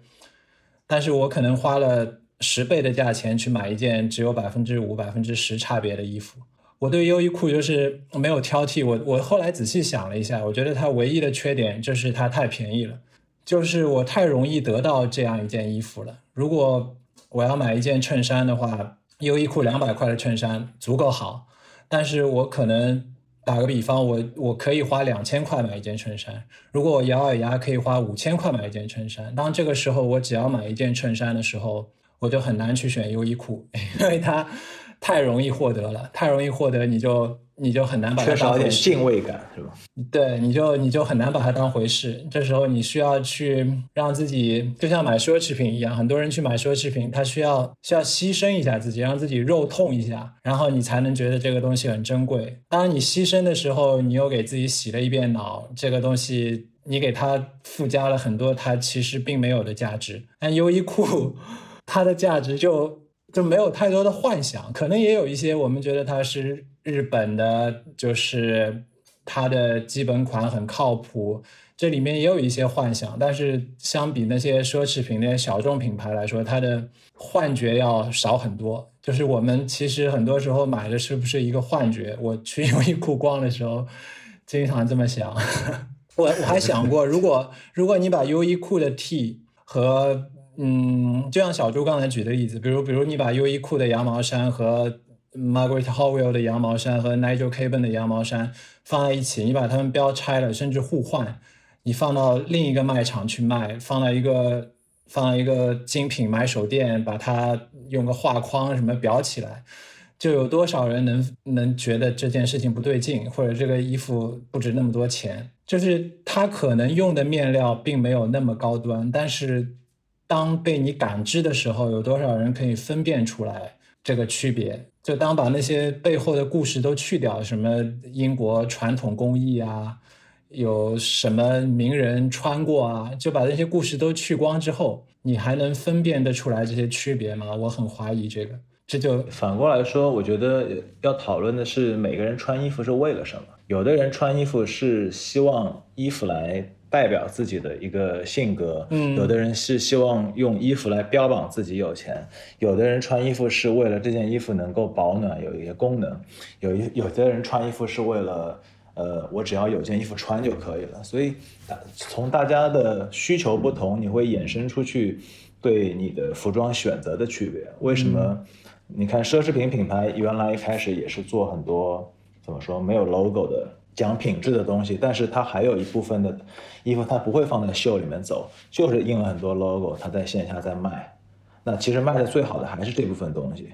但是我可能花了十倍的价钱去买一件只有百分之五、百分之十差别的衣服。我对优衣库就是没有挑剔，我我后来仔细想了一下，我觉得它唯一的缺点就是它太便宜了，就是我太容易得到这样一件衣服了。如果我要买一件衬衫的话，优衣库两百块的衬衫足够好。但是我可能打个比方，我我可以花两千块买一件衬衫。如果我咬咬牙可以花五千块买一件衬衫，当这个时候我只要买一件衬衫的时候，我就很难去选优衣库，因为它太容易获得了，太容易获得，你就。你就很难把它当回事，敬畏感是吧？对，你就你就很难把它当回事。这时候你需要去让自己，就像买奢侈品一样，很多人去买奢侈品，他需要需要牺牲一下自己，让自己肉痛一下，然后你才能觉得这个东西很珍贵。当你牺牲的时候，你又给自己洗了一遍脑，这个东西你给它附加了很多它其实并没有的价值。但优衣库，它的价值就就没有太多的幻想，可能也有一些我们觉得它是。日本的，就是它的基本款很靠谱，这里面也有一些幻想，但是相比那些奢侈品、那些小众品牌来说，它的幻觉要少很多。就是我们其实很多时候买的是不是一个幻觉？我去 优衣库逛的时候，经常这么想。我我还想过，如果如果你把优衣库的 T 和嗯，就像小朱刚才举的例子，比如比如你把优衣库的羊毛衫和 Margaret Howell 的羊毛衫和 Nigel Caben 的羊毛衫放在一起，你把它们标拆了，甚至互换，你放到另一个卖场去卖，放到一个放到一个精品买手店，把它用个画框什么裱起来，就有多少人能能觉得这件事情不对劲，或者这个衣服不值那么多钱？就是它可能用的面料并没有那么高端，但是当被你感知的时候，有多少人可以分辨出来这个区别？就当把那些背后的故事都去掉，什么英国传统工艺啊，有什么名人穿过啊，就把那些故事都去光之后，你还能分辨得出来这些区别吗？我很怀疑这个。这就反过来说，我觉得要讨论的是每个人穿衣服是为了什么。有的人穿衣服是希望衣服来。代表自己的一个性格，嗯，有的人是希望用衣服来标榜自己有钱，有的人穿衣服是为了这件衣服能够保暖，有一些功能，有一有的人穿衣服是为了，呃，我只要有件衣服穿就可以了。所以，从大家的需求不同，你会衍生出去对你的服装选择的区别。为什么？你看奢侈品品牌原来一开始也是做很多怎么说没有 logo 的。讲品质的东西，但是它还有一部分的衣服，它不会放在秀里面走，就是印了很多 logo，它在线下在卖。那其实卖的最好的还是这部分东西，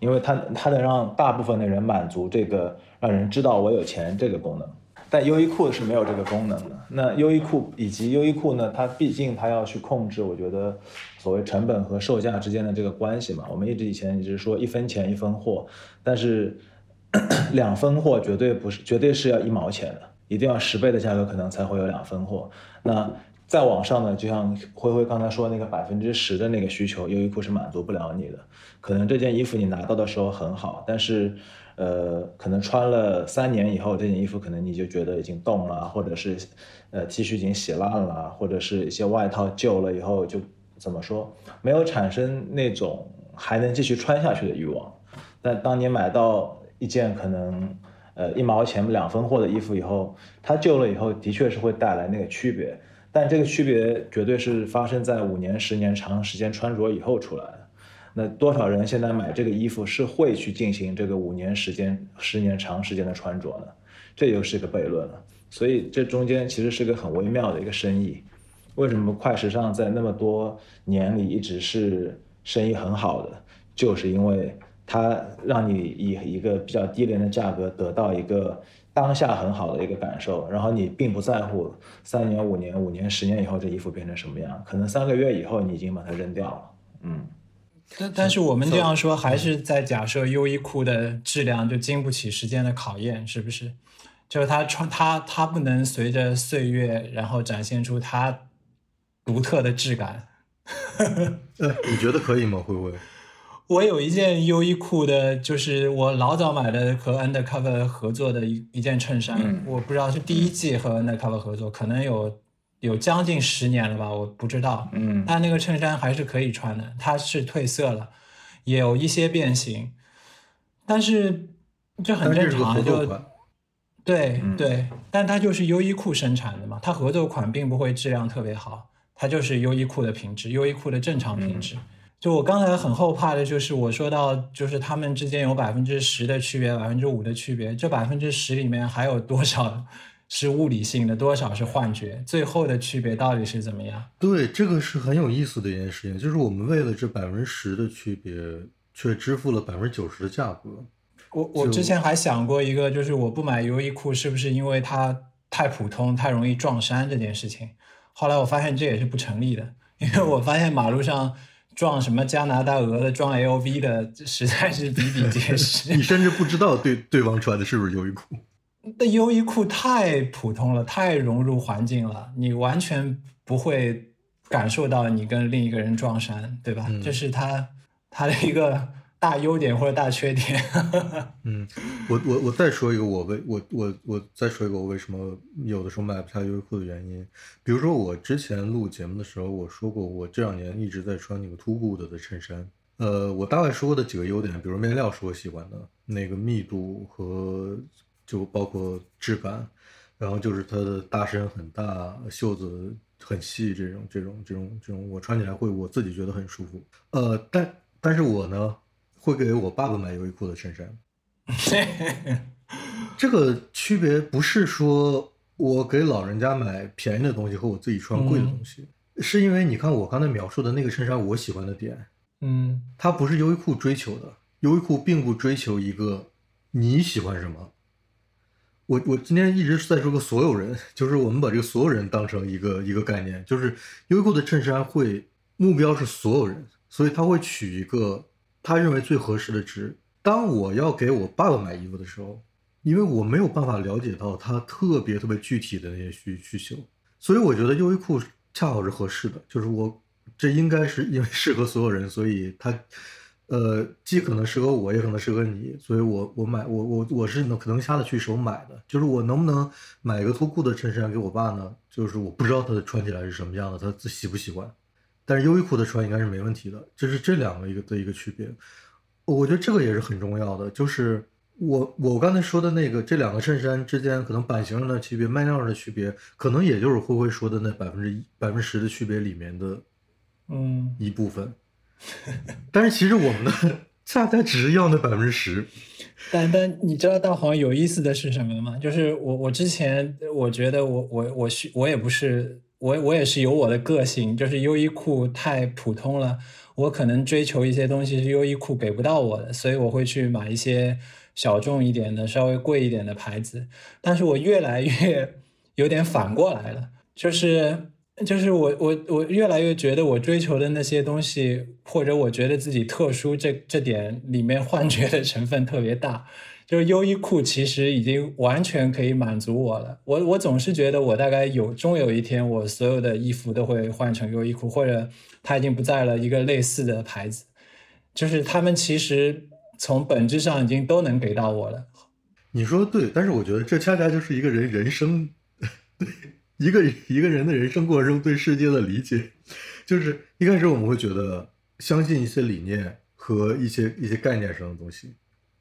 因为它它能让大部分的人满足这个让人知道我有钱这个功能。但优衣库是没有这个功能的。那优衣库以及优衣库呢，它毕竟它要去控制，我觉得所谓成本和售价之间的这个关系嘛。我们一直以前一直说一分钱一分货，但是。两分货绝对不是，绝对是要一毛钱的，一定要十倍的价格可能才会有两分货。那再往上呢，就像灰灰刚才说那个百分之十的那个需求，优衣库是满足不了你的。可能这件衣服你拿到的时候很好，但是，呃，可能穿了三年以后，这件衣服可能你就觉得已经冻了，或者是，呃，T 恤已经洗烂了，或者是一些外套旧了以后就怎么说，没有产生那种还能继续穿下去的欲望。但当你买到。一件可能，呃，一毛钱两分货的衣服以后，它旧了以后，的确是会带来那个区别，但这个区别绝对是发生在五年、十年长时间穿着以后出来的。那多少人现在买这个衣服是会去进行这个五年时间、十年长时间的穿着呢？这又是一个悖论了。所以这中间其实是个很微妙的一个生意。为什么快时尚在那么多年里一直是生意很好的？就是因为。它让你以一个比较低廉的价格得到一个当下很好的一个感受，然后你并不在乎三年、五年、五年、十年以后这衣服变成什么样，可能三个月以后你已经把它扔掉了。嗯，但但是我们这样说还是在假设优衣库的质量就经不起时间的考验，是不是？就是它穿它它不能随着岁月然后展现出它独特的质感。呃，你觉得可以吗？会不会？我有一件优衣库的，就是我老早买的和 Undercover 合作的一一件衬衫，我不知道是第一季和 Undercover 合作，可能有有将近十年了吧，我不知道。嗯，但那个衬衫还是可以穿的，它是褪色了，也有一些变形，但是这很正常，就对对，但它就是优衣库生产的嘛，它合作款并不会质量特别好，它就是优衣库的品质，优衣库的正常品质。就我刚才很后怕的就是我说到，就是他们之间有百分之十的区别，百分之五的区别，这百分之十里面还有多少 是物理性的，多少是幻觉？最后的区别到底是怎么样？对，这个是很有意思的一件事情，就是我们为了这百分之十的区别，却支付了百分之九十的价格。我我之前还想过一个，就是我不买优衣库是不是因为它太普通、太容易撞衫这件事情？后来我发现这也是不成立的，因为我发现马路上。撞什么加拿大鹅的，撞 LV 的，实在是比比皆是。你甚至不知道对对方穿的是不是优衣库。那优衣库太普通了，太融入环境了，你完全不会感受到你跟另一个人撞衫，对吧？这是他他的一个。大优点或者大缺点，嗯，我我我再说一个我为我我我再说一个我为什么有的时候买不下优衣库的原因，比如说我之前录节目的时候我说过，我这两年一直在穿那个 Too Good 的衬衫，呃，我大概说过的几个优点，比如面料是我喜欢的，那个密度和就包括质感，然后就是它的大身很大，袖子很细，这种这种这种这种我穿起来会我自己觉得很舒服，呃，但但是我呢。会给我爸爸买优衣库的衬衫，这个区别不是说我给老人家买便宜的东西和我自己穿贵的东西，是因为你看我刚才描述的那个衬衫，我喜欢的点，嗯，它不是优衣库追求的，优衣库并不追求一个你喜欢什么。我我今天一直在说个所有人，就是我们把这个所有人当成一个一个概念，就是优衣库的衬衫会目标是所有人，所以他会取一个。他认为最合适的值。当我要给我爸爸买衣服的时候，因为我没有办法了解到他特别特别具体的那些需需求，所以我觉得优衣库恰好是合适的。就是我这应该是因为适合所有人，所以它，呃，既可能适合我，也可能适合你。所以我我买我我我是能可能下得去手买的。就是我能不能买一个脱裤的衬衫给我爸呢？就是我不知道他穿起来是什么样的，他喜不喜欢。但是优衣库的穿应该是没问题的，就是这两个一个的一个区别，我觉得这个也是很重要的。就是我我刚才说的那个这两个衬衫之间可能版型上的区别、面料上的区别，可能也就是灰灰说的那百分之一、百分之十的区别里面的，嗯，一部分。但是其实我们的 恰恰只是要那百分之十。但但你知道大黄有意思的是什么吗？就是我我之前我觉得我我我需我也不是。我我也是有我的个性，就是优衣库太普通了，我可能追求一些东西是优衣库给不到我的，所以我会去买一些小众一点的、稍微贵一点的牌子。但是我越来越有点反过来了，就是就是我我我越来越觉得我追求的那些东西，或者我觉得自己特殊这这点里面幻觉的成分特别大。就是优衣库其实已经完全可以满足我了。我我总是觉得我大概有终有一天，我所有的衣服都会换成优衣库，或者它已经不在了一个类似的牌子。就是他们其实从本质上已经都能给到我了。你说的对，但是我觉得这恰恰就是一个人人生，对一个一个人的人生过程中对世界的理解。就是一开始我们会觉得相信一些理念和一些一些概念上的东西。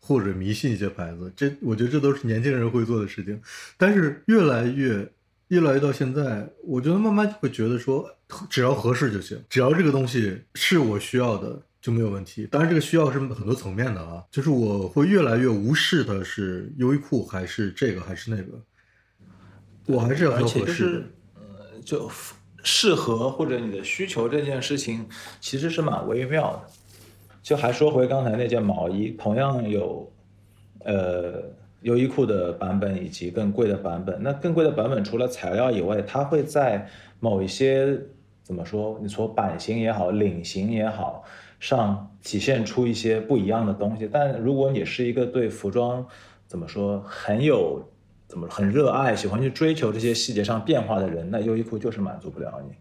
或者迷信一些牌子，这我觉得这都是年轻人会做的事情。但是越来越，越来越到现在，我觉得慢慢就会觉得说，只要合适就行，只要这个东西是我需要的就没有问题。当然，这个需要是很多层面的啊，就是我会越来越无视的是优衣库还是这个还是那个，我还是要合适的。呃，就适合或者你的需求这件事情，其实是蛮微妙的。就还说回刚才那件毛衣，同样有，呃，优衣库的版本以及更贵的版本。那更贵的版本除了材料以外，它会在某一些怎么说？你说版型也好，领型也好，上体现出一些不一样的东西。但如果你是一个对服装怎么说很有怎么很热爱，喜欢去追求这些细节上变化的人，那优衣库就是满足不了你。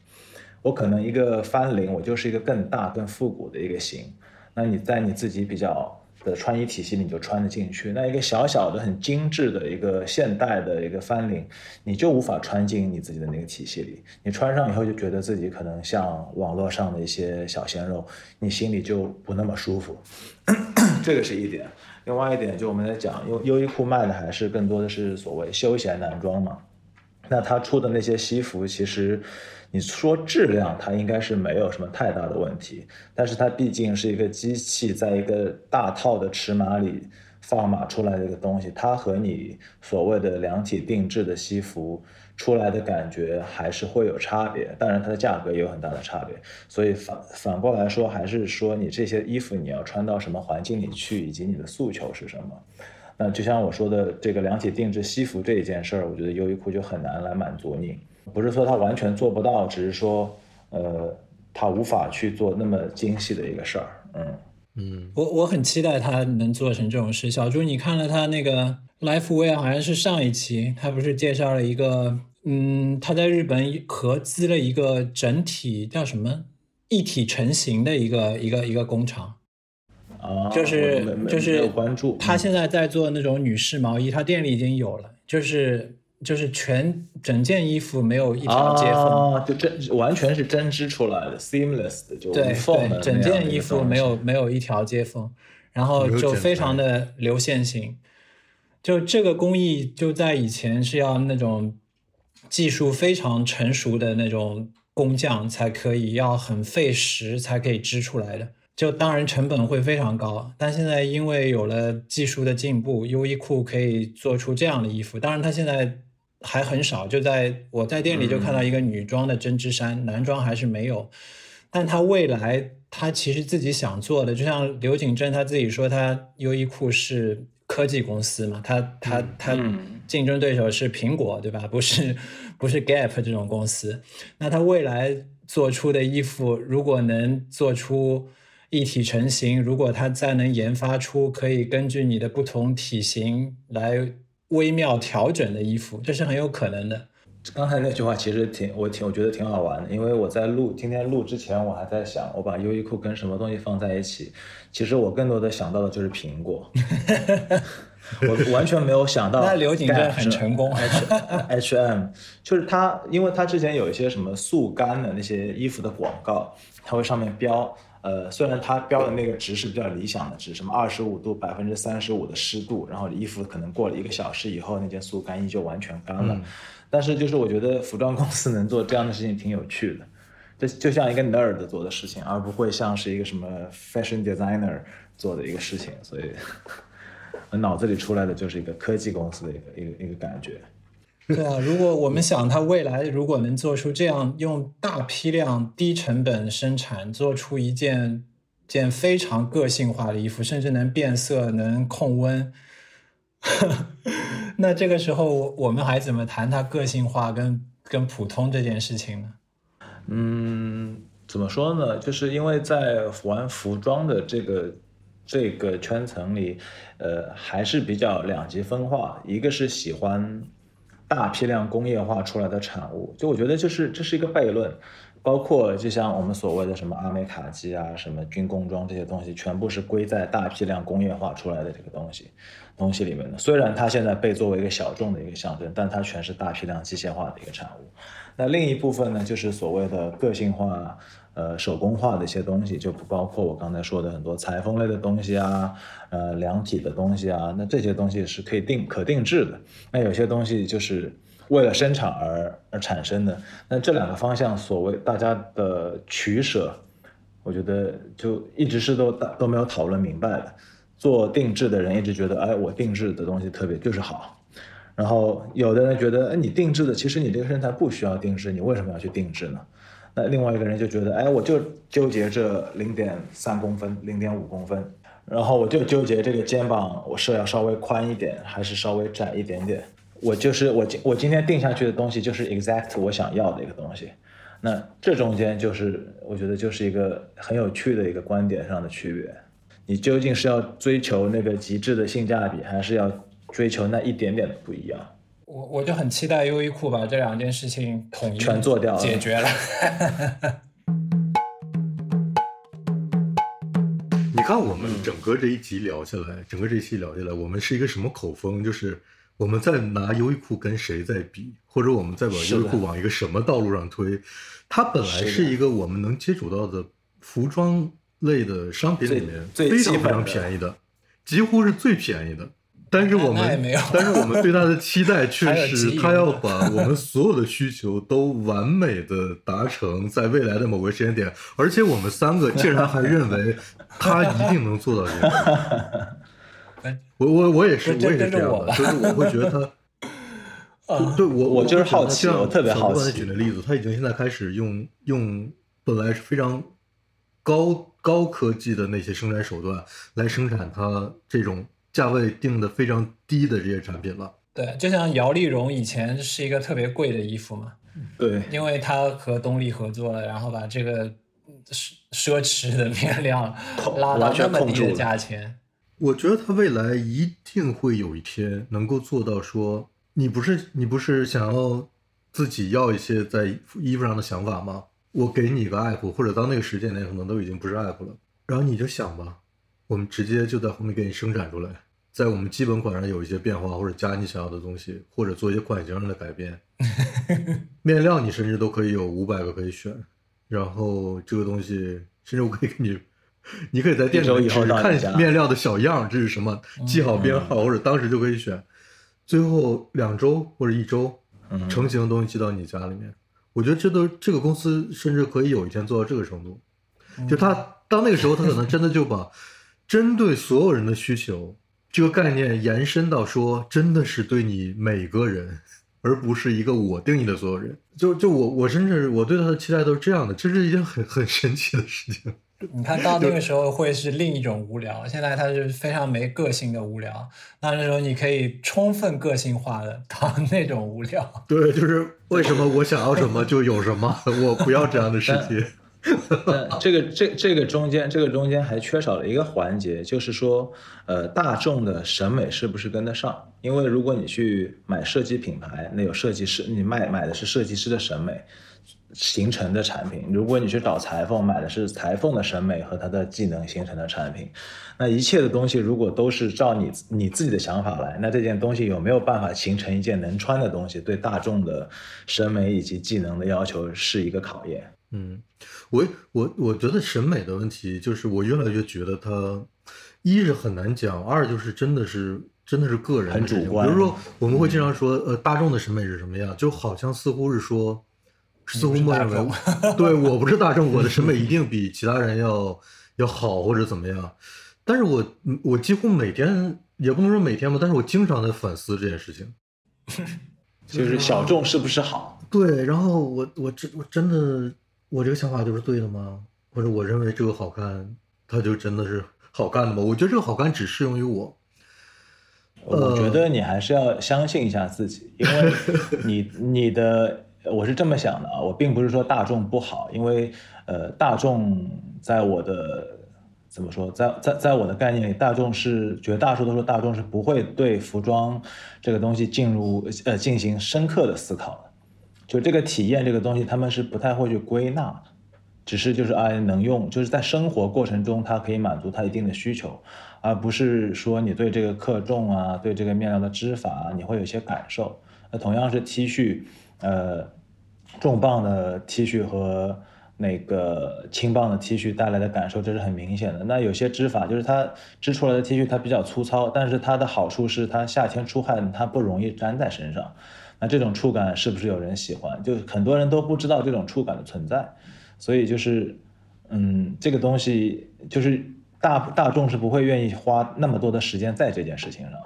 我可能一个翻领，我就是一个更大、更复古的一个型。那你在你自己比较的穿衣体系里你就穿得进去。那一个小小的、很精致的一个现代的一个翻领，你就无法穿进你自己的那个体系里。你穿上以后就觉得自己可能像网络上的一些小鲜肉，你心里就不那么舒服。这个是一点。另外一点就我们在讲，优优衣库卖的还是更多的是所谓休闲男装嘛。那他出的那些西服，其实你说质量，它应该是没有什么太大的问题。但是它毕竟是一个机器，在一个大套的尺码里放码出来的一个东西，它和你所谓的量体定制的西服出来的感觉还是会有差别。当然，它的价格也有很大的差别。所以反反过来说，还是说你这些衣服你要穿到什么环境里去，以及你的诉求是什么。那就像我说的这个量体定制西服这一件事儿，我觉得优衣库就很难来满足你。不是说它完全做不到，只是说，呃，它无法去做那么精细的一个事儿。嗯嗯，我我很期待他能做成这种事。小朱，你看了他那个 LifeWear，好像是上一期，他不是介绍了一个，嗯，他在日本合资了一个整体叫什么一体成型的一个一个一个工厂。啊，就是就是关注。他现在在做那种女士毛衣，他店里已经有了，就是就是全整件衣服没有一条接缝，啊，就针完全是针织出来的，seamless 的，就对无缝的对，整件衣服没有没有一条接缝，然后就非常的流线型。就这个工艺，就在以前是要那种技术非常成熟的那种工匠才可以，要很费时才可以织出来的。就当然成本会非常高，但现在因为有了技术的进步，优衣库可以做出这样的衣服。当然，它现在还很少，就在我在店里就看到一个女装的针织衫，男装还是没有。但他未来他其实自己想做的，就像刘景珍他自己说，他优衣库是科技公司嘛，他他他嗯竞争对手是苹果，对吧？不是不是 Gap 这种公司。那他未来做出的衣服，如果能做出一体成型，如果它再能研发出可以根据你的不同体型来微妙调整的衣服，这是很有可能的。刚才那句话其实挺我挺我觉得挺好玩的，因为我在录今天录之前，我还在想我把优衣库跟什么东西放在一起。其实我更多的想到的就是苹果，我完全没有想到。那刘景正很成功 H H M 就是它，因为它之前有一些什么速干的那些衣服的广告，它会上面标。呃，虽然它标的那个值是比较理想的值，什么二十五度、百分之三十五的湿度，然后衣服可能过了一个小时以后，那件速干衣就完全干了。但是就是我觉得服装公司能做这样的事情挺有趣的，这就像一个 nerd 做的事情，而不会像是一个什么 fashion designer 做的一个事情。所以，我脑子里出来的就是一个科技公司的一个一个一个感觉。对啊，如果我们想它未来如果能做出这样用大批量、低成本生产，做出一件件非常个性化的衣服，甚至能变色、能控温，那这个时候我们还怎么谈它个性化跟跟普通这件事情呢？嗯，怎么说呢？就是因为在玩服装的这个这个圈层里，呃，还是比较两极分化。一个是喜欢大批量工业化出来的产物，就我觉得就是这是一个悖论。包括就像我们所谓的什么阿美卡机啊、什么军工装这些东西，全部是归在大批量工业化出来的这个东西东西里面的。虽然它现在被作为一个小众的一个象征，但它全是大批量机械化的一个产物。那另一部分呢，就是所谓的个性化、呃手工化的一些东西，就不包括我刚才说的很多裁缝类的东西啊，呃量体的东西啊。那这些东西是可以定可定制的。那有些东西就是为了生产而而产生的。那这两个方向，所谓大家的取舍，我觉得就一直是都都没有讨论明白的。做定制的人一直觉得，哎，我定制的东西特别就是好。然后有的人觉得，哎，你定制的，其实你这个身材不需要定制，你为什么要去定制呢？那另外一个人就觉得，哎，我就纠结这零点三公分、零点五公分，然后我就纠结这个肩膀，我是要稍微宽一点，还是稍微窄一点点？我就是我今我今天定下去的东西，就是 exact 我想要的一个东西。那这中间就是我觉得就是一个很有趣的一个观点上的区别。你究竟是要追求那个极致的性价比，还是要追求那一点点的不一样？我我就很期待优衣库把这两件事情统一全做掉了解决了。你看我们整个这一集聊下来，整个这一期聊下来，我们是一个什么口风？就是我们在拿优衣库跟谁在比，或者我们在把优衣库往一个什么道路上推？它本来是一个我们能接触到的服装类的商品里面非常非常便宜的，几乎是最便宜的。但是我们，但是我们对他的期待却是，他要把我们所有的需求都完美的达成，在未来的某个时间点，而且我们三个竟然还认为他一定能做到这个。我我我也是，我也是这样的，就是我会觉得他，对我我就是好奇，我特别好奇。举的例子，他已经现在开始用用本来是非常高高科技的那些生产手段来生产他这种。价位定的非常低的这些产品了，对，就像姚丽蓉以前是一个特别贵的衣服嘛，对，因为他和东丽合作了，然后把这个奢奢侈的面料拉到这么低的价钱。我觉得他未来一定会有一天能够做到，说你不是你不是想要自己要一些在衣服上的想法吗？我给你一个 app，或者到那个时间点可能都已经不是 app 了，然后你就想吧，我们直接就在后面给你生产出来。在我们基本款上有一些变化，或者加你想要的东西，或者做一些款型上的改变。面料你甚至都可以有五百个可以选，然后这个东西甚至我可以给你，你可以在店里看面料的小样，这是什么，记好编号，或者当时就可以选。最后两周或者一周，成型的东西寄到你家里面。我觉得这都这个公司甚至可以有一天做到这个程度，就他到那个时候，他可能真的就把针对所有人的需求。这个概念延伸到说，真的是对你每个人，而不是一个我定义的所有人。就就我我甚至我对他的期待都是这样的，这是一件很很神奇的事情。你看到那个时候会是另一种无聊，现在它是非常没个性的无聊。那那时候你可以充分个性化的到那种无聊。对，就是为什么我想要什么就有什么，我不要这样的世界。那这个这这个中间，这个中间还缺少了一个环节，就是说，呃，大众的审美是不是跟得上？因为如果你去买设计品牌，那有设计师，你卖买的是设计师的审美形成的产品；如果你去找裁缝，买的是裁缝的审美和他的技能形成的产品。那一切的东西如果都是照你你自己的想法来，那这件东西有没有办法形成一件能穿的东西？对大众的审美以及技能的要求是一个考验。嗯，我我我觉得审美的问题，就是我越来越觉得它，一是很难讲，二就是真的是真的是个人很主观。比如说，我们会经常说，呃，大众的审美是什么样，就好像似乎是说，似乎默认为，对我不是大众，我的审美一定比其他人要要好或者怎么样。但是我我几乎每天也不能说每天吧，但是我经常在反思这件事情，就是小众是不是好？对，然后我我真我真的。我这个想法就是对的吗？或者我认为这个好看，它就真的是好看的吗？我觉得这个好看只适用于我。我觉得你还是要相信一下自己，因为你 你的我是这么想的啊，我并不是说大众不好，因为呃，大众在我的怎么说，在在在我的概念里，大众是绝大多数大众是不会对服装这个东西进入呃进行深刻的思考的。就这个体验这个东西，他们是不太会去归纳，只是就是啊能用，就是在生活过程中它可以满足它一定的需求，而不是说你对这个克重啊，对这个面料的织法你会有些感受。那同样是 T 恤，呃，重磅的 T 恤和那个轻磅的 T 恤带来的感受，这是很明显的。那有些织法就是它织出来的 T 恤它比较粗糙，但是它的好处是它夏天出汗它不容易粘在身上。那这种触感是不是有人喜欢？就很多人都不知道这种触感的存在，所以就是，嗯，这个东西就是大大众是不会愿意花那么多的时间在这件事情上。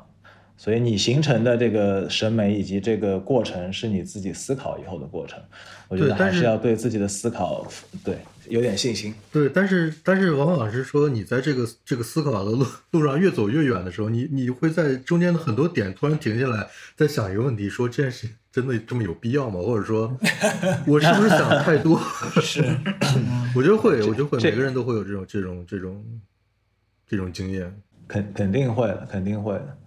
所以你形成的这个审美以及这个过程是你自己思考以后的过程，我觉得还是要对自己的思考对有点信心。对，但是但是往往是说你在这个这个思考的路路上越走越远的时候，你你会在中间的很多点突然停下来，在想一个问题：说这件事真的这么有必要吗？或者说，我是不是想太多？是，我觉得会，我觉得会，每个人都会有这种这种这种这种经验，肯肯定会的，肯定会的。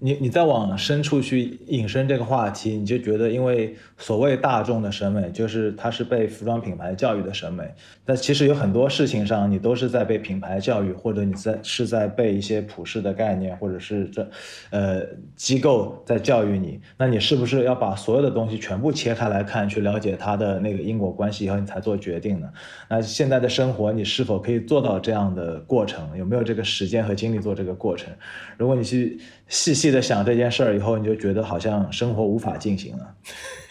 你你再往深处去引申这个话题，你就觉得，因为所谓大众的审美，就是它是被服装品牌教育的审美。但其实有很多事情上，你都是在被品牌教育，或者你在是在被一些普世的概念，或者是这呃机构在教育你。那你是不是要把所有的东西全部切开来看，去了解它的那个因果关系以后，你才做决定呢？那现在的生活，你是否可以做到这样的过程？有没有这个时间和精力做这个过程？如果你去细细。的想这件事儿以后，你就觉得好像生活无法进行了。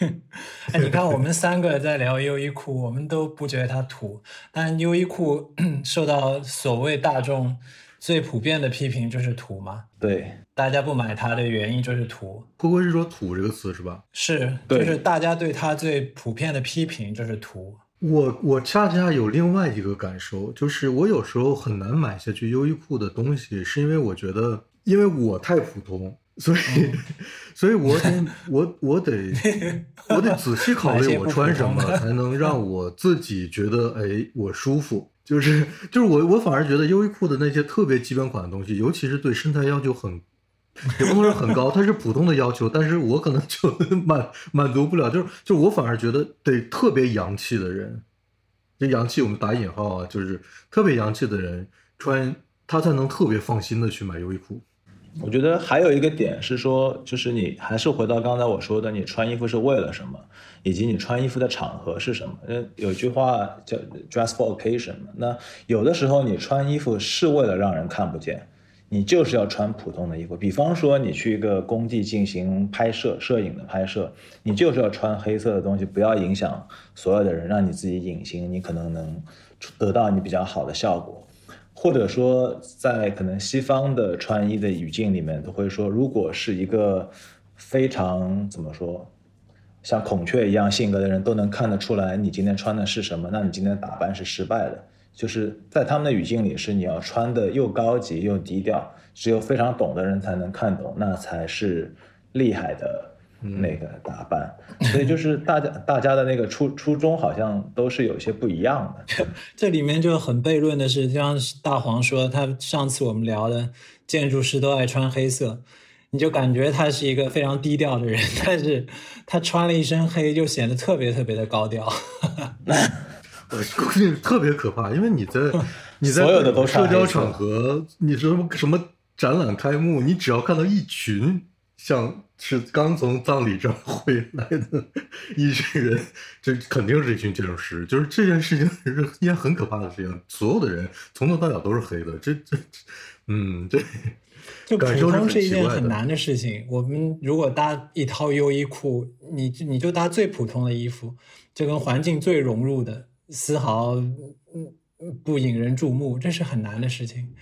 哎，你看我们三个在聊优衣库，我们都不觉得它土，但优衣库 受到所谓大众最普遍的批评就是土嘛。对，大家不买它的原因就是土。会不会是说“土”这个词是吧？是，就是大家对它最普遍的批评就是土。我我恰恰有另外一个感受，就是我有时候很难买下去优衣库的东西，是因为我觉得。因为我太普通，所以，所以我得我我得 我得仔细考虑我穿什么才能让我自己觉得哎我舒服。就是就是我我反而觉得优衣库的那些特别基本款的东西，尤其是对身材要求很也不能说很高，它是普通的要求，但是我可能就 满满足不了。就是就是我反而觉得得特别洋气的人，这洋气我们打引号啊，就是特别洋气的人穿他才能特别放心的去买优衣库。我觉得还有一个点是说，就是你还是回到刚才我说的，你穿衣服是为了什么，以及你穿衣服的场合是什么。嗯，有句话叫 dress for occasion 嘛。那有的时候你穿衣服是为了让人看不见，你就是要穿普通的衣服。比方说你去一个工地进行拍摄、摄影的拍摄，你就是要穿黑色的东西，不要影响所有的人，让你自己隐形，你可能能得到你比较好的效果。或者说，在可能西方的穿衣的语境里面，都会说，如果是一个非常怎么说，像孔雀一样性格的人，都能看得出来你今天穿的是什么，那你今天打扮是失败的。就是在他们的语境里，是你要穿的又高级又低调，只有非常懂的人才能看懂，那才是厉害的。那个打扮，所以就是大家大家的那个初初衷好像都是有些不一样的。这里面就很悖论的是，就像大黄说，他上次我们聊的建筑师都爱穿黑色，你就感觉他是一个非常低调的人，但是他穿了一身黑就显得特别特别的高调。我 估计特别可怕，因为你在 你在所有的都社交场合，你说什么展览开幕，你只要看到一群像。是刚从葬礼上回来的一群人，这肯定是一群建筑师。就是这件事情是一件很可怕的事情，所有的人从头到脚都是黑的。这这，嗯，对就普通是一件很难的事情。我们如果搭一套优衣库，你你就搭最普通的衣服，就跟环境最融入的，丝毫嗯不引人注目，这是很难的事情。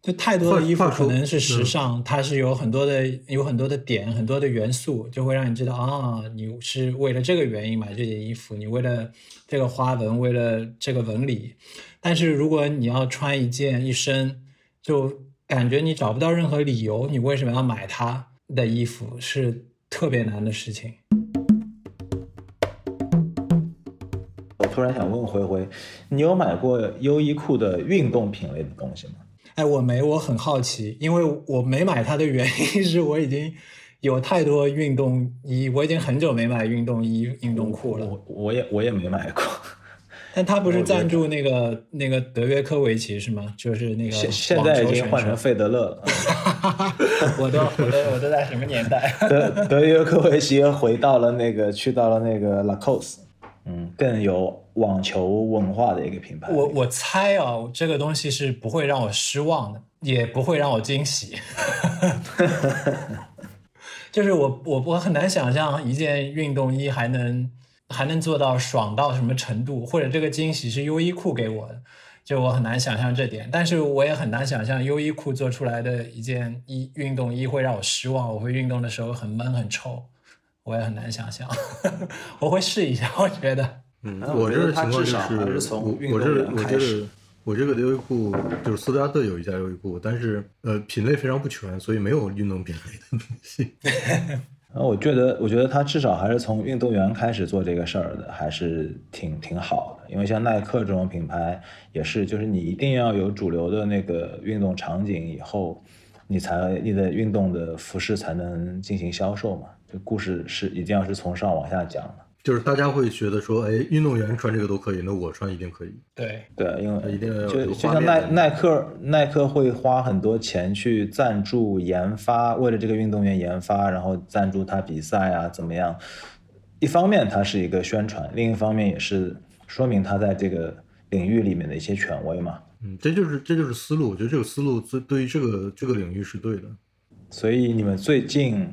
就太多的衣服可能是时尚，它是有很多的有很多的点，很多的元素，就会让你知道啊，你是为了这个原因买这件衣服，你为了这个花纹，为了这个纹理。但是如果你要穿一件一身，就感觉你找不到任何理由，你为什么要买它的衣服，是特别难的事情。我突然想问灰灰，你有买过优衣库的运动品类的东西吗？哎，我没，我很好奇，因为我没买它的原因是我已经有太多运动衣，我已经很久没买运动衣、运动裤了。我我也我也没买过，但他不是赞助那个那个德约科维奇是吗？就是那个现现在已经换成费德勒了。我都我都我都在什么年代？德德约科维奇回到了那个去到了那个拉科斯。嗯，更有网球文化的一个品牌。我我猜啊，这个东西是不会让我失望的，也不会让我惊喜。就是我我我很难想象一件运动衣还能还能做到爽到什么程度，或者这个惊喜是优衣库给我的，就我很难想象这点。但是我也很难想象优衣库做出来的一件衣运动衣会让我失望，我会运动的时候很闷很臭。我也很难想象，我会试一下。我觉得，嗯，我这个情况就是，我我这我这个我这个优衣库就是斯图加特有一家优衣库，但是呃品类非常不全，所以没有运动品类的东西。啊，我觉得我觉得他至少还是从运动员开始做这个事儿的，还是挺挺好的。因为像耐克这种品牌也是，就是你一定要有主流的那个运动场景以后。你才你的运动的服饰才能进行销售嘛。这故事是一定要是从上往下讲的。就是大家会觉得说，哎，运动员穿这个都可以，那我穿一定可以。对对，因为一定要有就就像耐耐克，耐克会花很多钱去赞助研发，为了这个运动员研发，然后赞助他比赛啊，怎么样？一方面它是一个宣传，另一方面也是说明他在这个领域里面的一些权威嘛。嗯，这就是这就是思路，我觉得这个思路对对于这个这个领域是对的。所以你们最近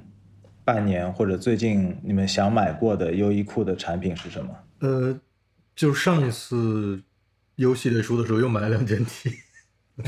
半年或者最近你们想买过的优衣库的产品是什么？呃，就上一次优系列书的时候又买了两件 T，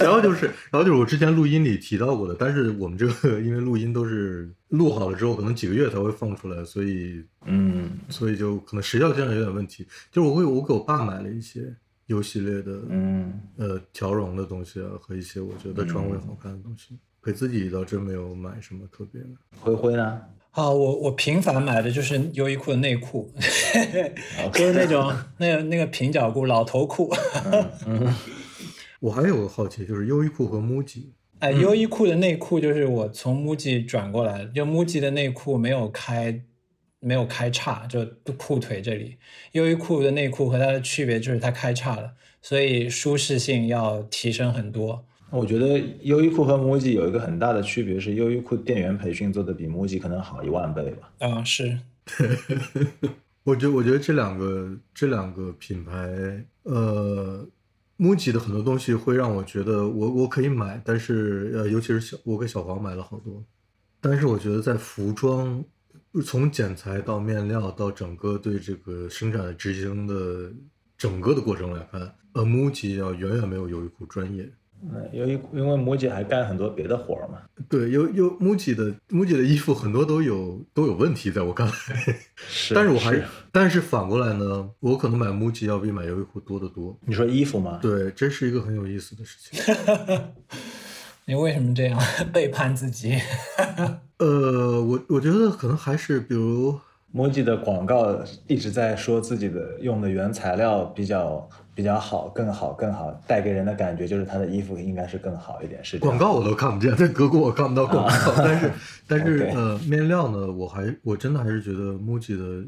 然后就是，然后就是我之前录音里提到过的，但是我们这个因为录音都是录好了之后，可能几个月才会放出来，所以嗯所以就可能时效性上有点问题。就是我会我给我爸买了一些 U 系列的嗯，呃条绒的东西啊，和一些我觉得穿会好看的东西。给自己倒真没有买什么特别的。灰灰呢？啊，我我频繁买的就是优衣库的内裤，就是那种那个那个平角裤、老头裤。我还有个好奇，就是优衣库和 MUJI，哎，优衣库的内裤就是我从 MUJI 转过来的，就 MUJI 的内裤没有开没有开叉，就裤腿这里。优衣库的内裤和它的区别就是它开叉了，所以舒适性要提升很多。我觉得优衣库和 MUJI 有一个很大的区别是，优衣库店员培训做的比 MUJI 可能好一万倍吧。啊、是，我觉得我觉得这两个这两个品牌，呃，MUJI 的很多东西会让我觉得我我可以买，但是呃，尤其是小我给小黄买了好多，但是我觉得在服装从剪裁到面料到整个对这个生产的执行的整个的过程来看，呃，MUJI 要远远没有优衣库专业。嗯，优衣库因为 MUJI 还干很多别的活儿嘛。对，有有 MUJI 的 MUJI 的衣服很多都有都有问题，在我看来。是但是我还是但是反过来呢，我可能买 MUJI 要比买优衣库多得多。你说衣服吗？对，这是一个很有意思的事情。你为什么这样 背叛自己？呃，我我觉得可能还是比如 MUJI 的广告一直在说自己的用的原材料比较比较好，更好更好，带给人的感觉就是他的衣服应该是更好一点，是广告我都看不见，在德国我看不到广告，但是 但是呃，面料呢，我还我真的还是觉得 MUJI 的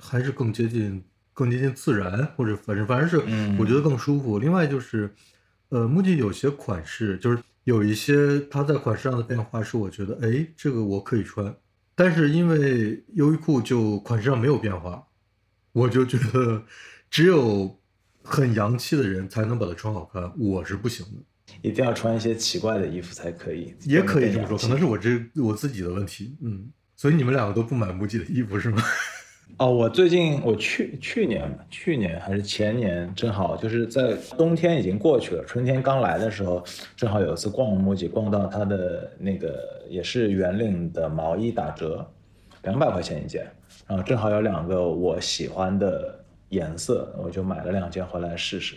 还是更接近更接近自然，或者反正反正是嗯。我觉得更舒服。另外就是呃，MUJI 有些款式就是有一些它在款式上的变化是我觉得哎这个我可以穿，但是因为优衣库就款式上没有变化，我就觉得只有很洋气的人才能把它穿好看，我是不行的。一定要穿一些奇怪的衣服才可以，也可以这么说，可能是是我这我自己的问题，嗯，所以你们两个都不买 MUJI 的衣服是吗？哦，我最近我去去年吧去年还是前年，正好就是在冬天已经过去了，春天刚来的时候，正好有一次逛 MUJI，逛到它的那个也是圆领的毛衣打折，两百块钱一件，然后正好有两个我喜欢的颜色，我就买了两件回来试试，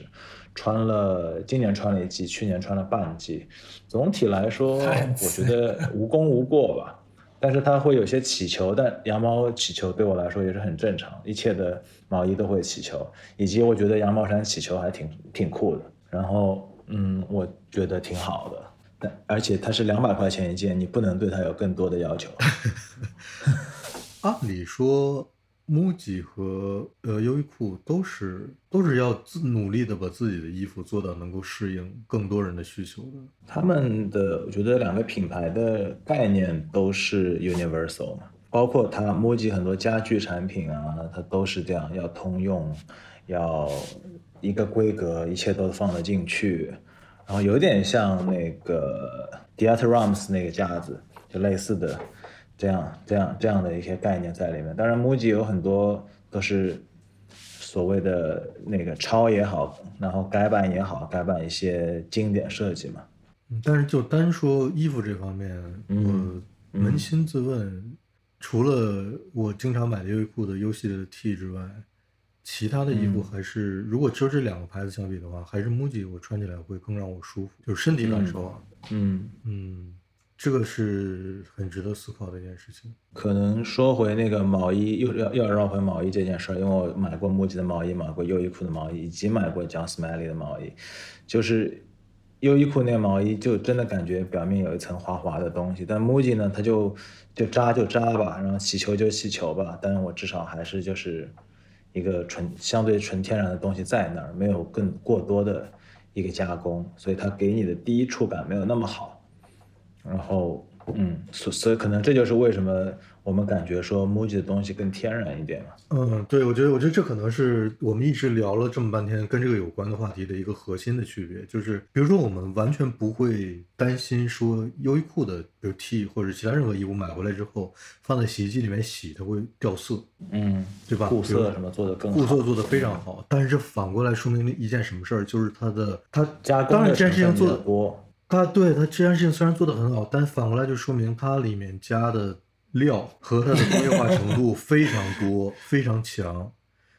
穿了今年穿了一季，去年穿了半季，总体来说 我觉得无功无过吧。但是它会有些起球，但羊毛起球对我来说也是很正常，一切的毛衣都会起球，以及我觉得羊毛衫起球还挺挺酷的。然后，嗯，我觉得挺好的，但而且它是两百块钱一件，你不能对它有更多的要求。按理说，MUJI 和呃优衣库都是都是要自努力的把自己的衣服做到能够适应更多人的需求的。他们的我觉得两个品牌的概念都是 universal 嘛，包括它 MUJI 很多家具产品啊，它都是这样，要通用，要一个规格，一切都放得进去，然后有点像那个 Diatrams 那个架子，就类似的这样这样这样的一些概念在里面。当然，MUJI 有很多都是所谓的那个抄也好，然后改版也好，改版一些经典设计嘛。嗯但是就单说衣服这方面，嗯我扪心自问，除了我经常买的优衣库的 U 系列的 T 之外，其他的衣服还是、如果只有这两个牌子相比的话，还是 MUJI 我穿起来会更让我舒服，就是身体感受啊。嗯，嗯，这个是很值得思考的一件事情。可能说回那个毛衣，又要又要绕回毛衣这件事儿，因为我买过 MUJI 的毛衣，买过优衣库的毛衣，以及买过 John Smiley 的毛衣，就是优衣库那个毛衣就真的感觉表面有一层滑滑的东西，但 MUJI 呢，它就就扎就扎吧，然后起球就起球吧，但是我至少还是就是一个纯相对纯天然的东西在那儿，没有更过多的一个加工，所以它给你的第一触感没有那么好，然后嗯，所所以可能这就是为什么。我们感觉说 MUJI 的东西更天然一点嘛？嗯，对，我觉得，我觉得这可能是我们一直聊了这么半天跟这个有关的话题的一个核心的区别，就是比如说我们完全不会担心说优衣库的比如 T 或者其他任何衣服买回来之后放在洗衣机里面洗它会掉色，嗯，对吧？固色什么做的更好固色做的非常好，但是这反过来说明一件什么事儿？就是它的它加当然这件事情做的多，它对它这件事情虽然做的很好，但反过来就说明它里面加的。料和它的工业化程度非常多，非常强。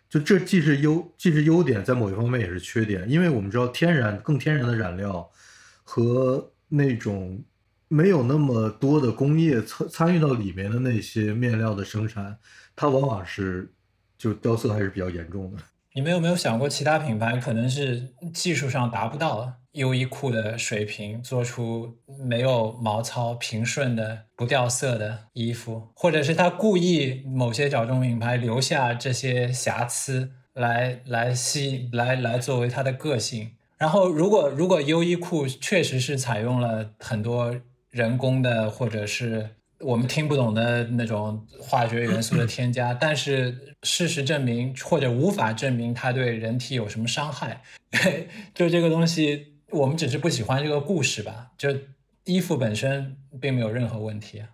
就这既是优，既是优点，在某一方面也是缺点。因为我们知道，天然更天然的染料和那种没有那么多的工业参参与到里面的那些面料的生产，它往往是就掉色还是比较严重的。你们有没有想过，其他品牌可能是技术上达不到优衣库的水平，做出没有毛糙、平顺的、不掉色的衣服，或者是他故意某些小众品牌留下这些瑕疵来来吸来来作为它的个性。然后，如果如果优衣库确实是采用了很多人工的，或者是。我们听不懂的那种化学元素的添加，但是事实证明或者无法证明它对人体有什么伤害。就这个东西，我们只是不喜欢这个故事吧。就衣服本身并没有任何问题啊。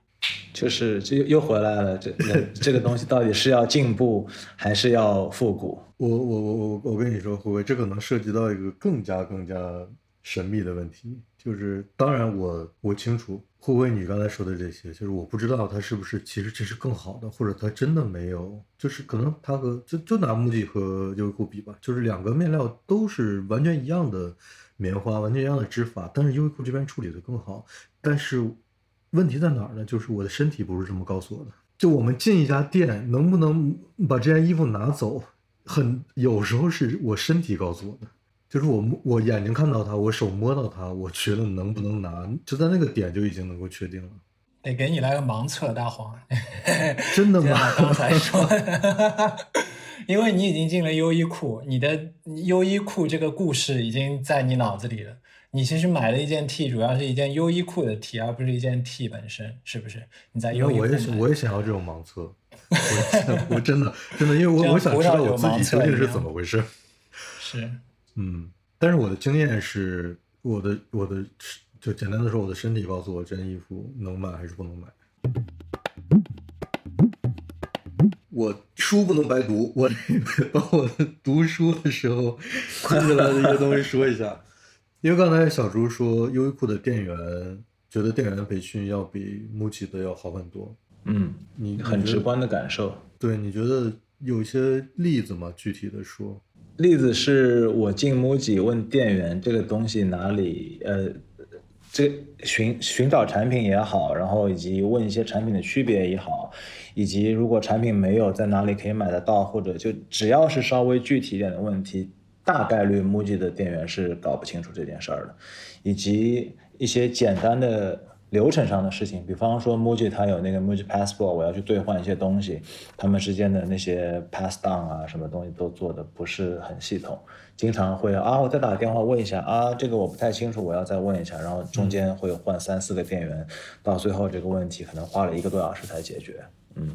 就是这又回来了，这这个东西到底是要进步还是要复古？我我我我我跟你说，胡威，这可能涉及到一个更加更加神秘的问题。就是当然，我我清楚。会不会你刚才说的这些，就是我不知道它是不是其实这是更好的，或者它真的没有，就是可能它和就就拿 MUJI 和优衣库比吧，就是两个面料都是完全一样的棉花，完全一样的织法，但是优衣库这边处理的更好。但是问题在哪儿呢？就是我的身体不是这么告诉我的。就我们进一家店，能不能把这件衣服拿走，很有时候是我身体告诉我的。就是我我眼睛看到它，我手摸到它，我觉得能不能拿，就在那个点就已经能够确定了。得给你来个盲测，大黄。真的吗？刚才说，因为你已经进了优衣库，你的优衣库这个故事已经在你脑子里了。你其实买了一件 T，主要是一件优衣库的 T，而不是一件 T 本身，是不是？你在优衣库。我也是，我也想要这种盲测。我 我真的真的，因为我我想知道我自己究竟是怎么回事。是。嗯，但是我的经验是，我的我的就简单的说，我的身体告诉我这件衣服能买还是不能买。我书不能白读，我把我读书的时候看起来的一些东西说一下。因为刚才小朱说优衣库的店员觉得店员培训要比 MUJI 的要好很多。嗯，你很直观的感受。对，你觉得有一些例子吗？具体的说。例子是我进 MUJI 问店员这个东西哪里，呃，这寻寻找产品也好，然后以及问一些产品的区别也好，以及如果产品没有在哪里可以买得到，或者就只要是稍微具体一点的问题，大概率 MUJI 的店员是搞不清楚这件事儿的，以及一些简单的。流程上的事情，比方说 MUJI 它有那个 MUJI Passport，我要去兑换一些东西，他们之间的那些 pass down 啊，什么东西都做的不是很系统，经常会啊，我再打电话问一下啊，这个我不太清楚，我要再问一下，然后中间会换三四个店员，到最后这个问题可能花了一个多小时才解决，嗯，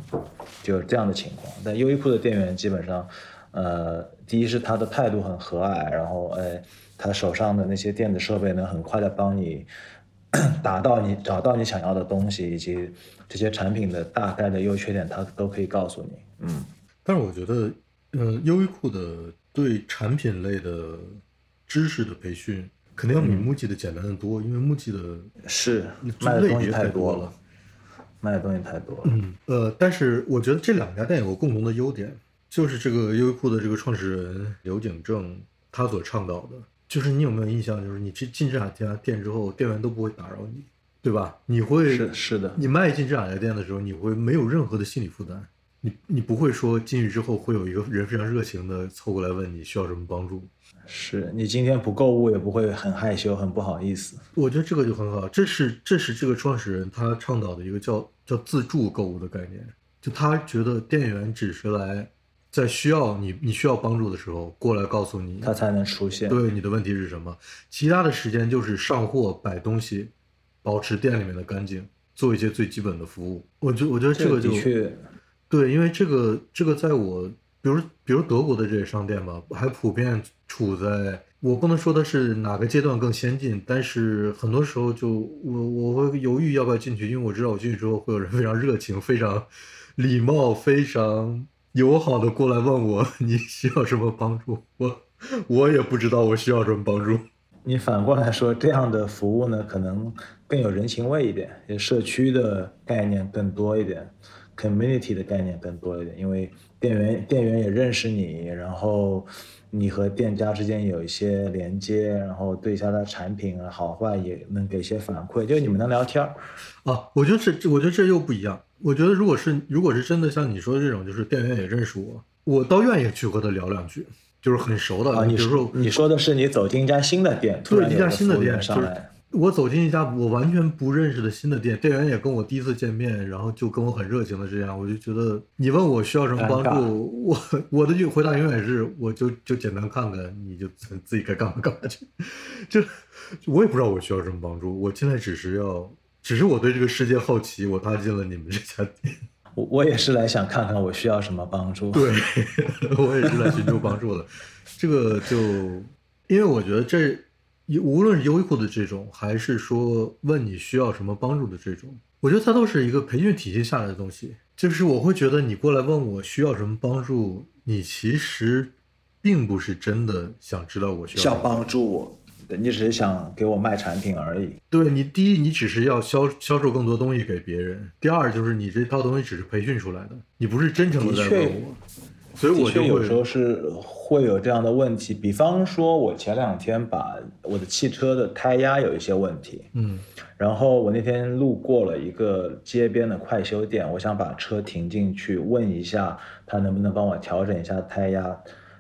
就是这样的情况。但优衣库的店员基本上，呃，第一是他的态度很和蔼，然后哎，他手上的那些电子设备能很快的帮你。达到你找到你想要的东西，以及这些产品的大概的优缺点，它都可以告诉你。嗯，但是我觉得，呃，优衣库的对产品类的知识的培训，肯定要比 MUJI 的简单的多，因为 MUJI 的是卖的东西太多了，卖的东西太多了。嗯，呃，但是我觉得这两家店有个共同的优点，就是这个优衣库的这个创始人刘景正他所倡导的。就是你有没有印象？就是你去进这两家店之后，店员都不会打扰你，对吧？你会是是的。你迈进这两家店的时候，你会没有任何的心理负担，你你不会说进去之后会有一个人非常热情的凑过来问你需要什么帮助。是你今天不购物也不会很害羞、很不好意思。我觉得这个就很好，这是这是这个创始人他倡导的一个叫叫自助购物的概念，就他觉得店员只是来在需要你你需要帮助的时候过来告诉你，他才能出现。对你的问题是什么，其他的时间就是上货、摆东西、保持店里面的干净，做一些最基本的服务。我觉我觉得这个就对，因为这个这个在我比如比如德国的这些商店吧，还普遍处在我不能说的是哪个阶段更先进，但是很多时候就我我会犹豫要不要进去，因为我知道我进去之后会有人非常热情、非常礼貌、非常友好的过来问我 你需要什么帮助，我我也不知道我需要什么帮助。你反过来说，这样的服务呢，可能更有人情味一点，也社区的概念更多一点，community 的概念更多一点，因为店员店员也认识你，然后你和店家之间有一些连接，然后对一下他的产品啊好坏也能给一些反馈，就你们能聊天儿。啊，我觉得这，我觉得这又不一样。我觉得如果是如果是真的像你说的这种，就是店员也认识我，我倒愿意去和他聊两句，就是很熟的。啊，你说你说的是你走进一家新的店，突然一家新的店，上来，我走进一家我完全不认识的新的店，店员也跟我第一次见面，然后就跟我很热情的这样，我就觉得你问我需要什么帮助，我我的回答永远是我就就简单看看，你就自自己该干嘛干嘛去，就我也不知道我需要什么帮助，我现在只是要，只是我对这个世界好奇，我踏进了你们这家店。我我也是来想看看我需要什么帮助。对，我也是来寻求帮助的。这个就，因为我觉得这，无论是优衣库的这种，还是说问你需要什么帮助的这种，我觉得它都是一个培训体系下来的东西。就是我会觉得你过来问我需要什么帮助，你其实并不是真的想知道我需要什么想帮助我，对你只是想给我卖产品而已。对你，第一，你只是要销销售更多东西给别人；第二，就是你这套东西只是培训出来的，你不是真诚的在问我，所以我就有时候，是会有这样的问题，比方说，我前两天把我的汽车的胎压有一些问题，嗯然后我那天路过了一个街边的快修店，我想把车停进去问一下，他能不能帮我调整一下胎压。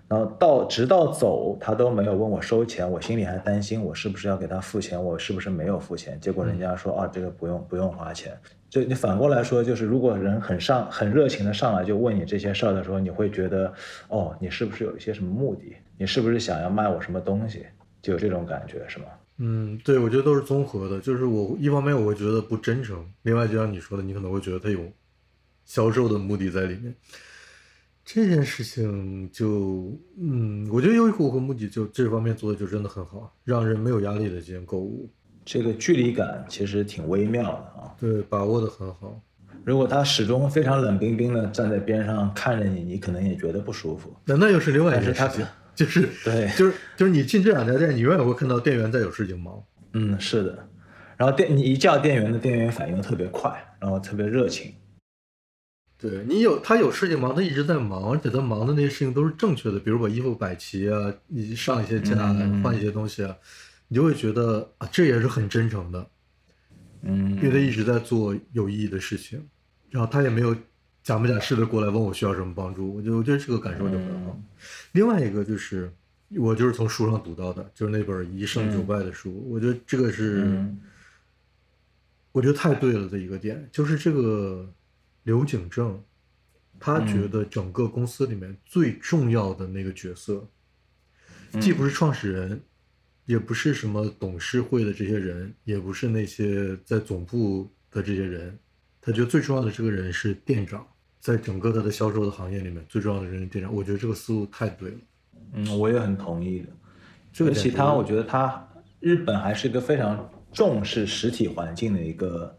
然后到直到走，他都没有问我收钱，我心里还担心我是不是要给他付钱，我是不是没有付钱。结果人家说啊，这个不用不用花钱。就你反过来说，就是如果人很上很热情的上来就问你这些事儿的时候，你会觉得哦，你是不是有一些什么目的？你是不是想要卖我什么东西？就有这种感觉是吗？嗯，对，我觉得都是综合的。就是我一方面我会觉得不真诚，另外就像你说的，你可能会觉得他有销售的目的在里面。这件事情就，嗯，我觉得优衣库和木吉就这方面做的就真的很好，让人没有压力的进行购物，这个距离感其实挺微妙的啊。对，把握的很好。如果他始终非常冷冰冰的站在边上看着你，你可能也觉得不舒服。那那又是另外一件事情，就是 对就是就是你进这两家店，你永远会看到店员在有事情忙。嗯，是的。然后店你一叫店员的，店员反应特别快，然后特别热情。对你有他有事情忙，他一直在忙，而且他忙的那些事情都是正确的，比如把衣服摆齐啊，你上一些架，嗯换一些东西啊，你就会觉得啊，这也是很真诚的，嗯因为他一直在做有意义的事情，然后他也没有假模假式的过来问我需要什么帮助，我觉得我觉得这个感受就很好。嗯另外一个就是我就是从书上读到的，就是那本《一胜九败》的书，我觉得这个是。嗯我觉得太对了的一个点，就是这个刘景正，他觉得整个公司里面最重要的那个角色，既不是创始人，也不是什么董事会的这些人，也不是那些在总部的这些人，他觉得最重要的这个人是店长，在整个他的销售的行业里面，最重要的人是店长。我觉得这个思路太对了。嗯，我也很同意的。这个点是而且他，我觉得他日本还是一个非常重视实体环境的一个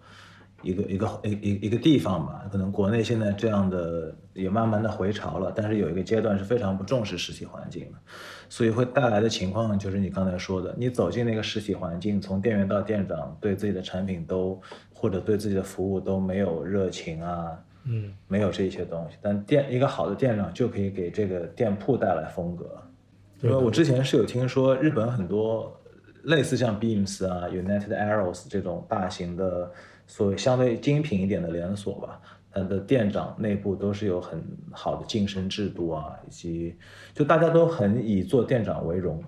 一个一个一一一个地方吧。可能国内现在这样的也慢慢的回潮了，但是有一个阶段是非常不重视实体环境的，所以会带来的情况就是你刚才说的，你走进那个实体环境，从店员到店长，对自己的产品都或者对自己的服务都没有热情啊，嗯，没有这些东西，但店一个好的店长就可以给这个店铺带来风格。因为我之前是有听说，日本很多类似像 Beams 啊、United Arrows 这种大型的所谓相对精品一点的连锁吧，它的店长内部都是有很好的晋升制度啊，以及就大家都很以做店长为荣。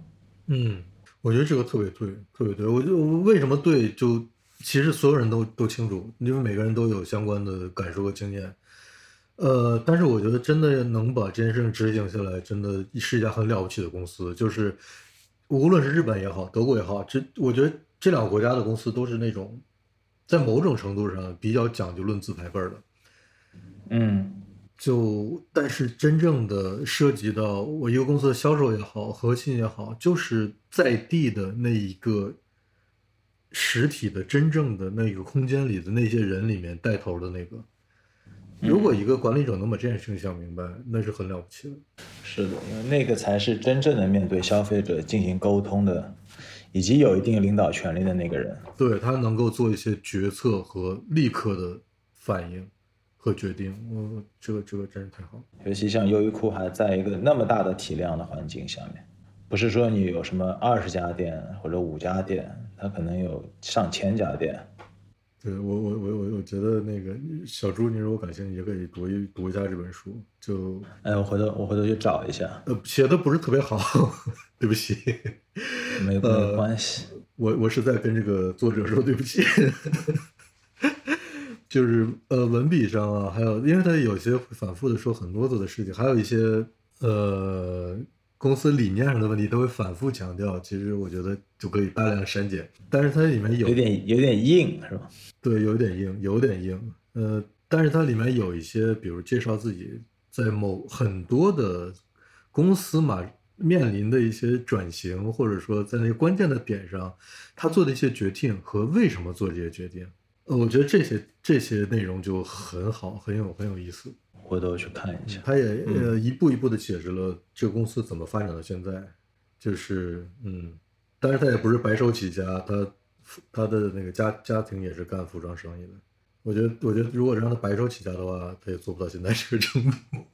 嗯，我觉得这个特别对，特别对。我就为什么对，就其实所有人都都清楚，因为每个人都有相关的感受和经验。呃，但是我觉得真的能把这件事情执行下来，真的是一家很了不起的公司。就是无论是日本也好，德国也好，这我觉得这两个国家的公司都是那种在某种程度上比较讲究论资排辈的。嗯，就但是真正的涉及到我一个公司的销售也好，核心也好，就是在地的那一个实体的真正的那个空间里的那些人里面带头的那个。如果一个管理者能把这件事情想明白，那是很了不起的。是的，因为那个才是真正的面对消费者进行沟通的，以及有一定领导权力的那个人。对他能够做一些决策和立刻的反应和决定，我这个这个真是太好了。尤其像优衣库还在一个那么大的体量的环境下面，不是说你有什么二十家店或者五家店，它可能有上千家店。对我我我我我觉得那个小朱，你如果感兴趣，也可以读一读一下这本书。就哎，我回头我回头去找一下。呃，写的不是特别好，对不起。没没关系。我我是在跟这个作者说对不起。就是呃，文笔上啊，还有，因为他有些反复的说很啰嗦的事情，还有一些呃。公司理念上的问题都会反复强调，其实我觉得就可以大量删减，但是它里面有有点有点硬，是吧？对，有点硬，有点硬。呃，但是它里面有一些，比如介绍自己在某很多的公司嘛面临的一些转型，或者说在那些关键的点上，他做的一些决定和为什么做这些决定。呃，我觉得这些这些内容就很好，很有很有意思。回头去看一下，他也呃一步一步的解释了这个公司怎么发展到现在，就是嗯，但是他也不是白手起家，他他的那个家家庭也是干服装生意的。我觉得，我觉得如果让他白手起家的话，他也做不到现在这个程度。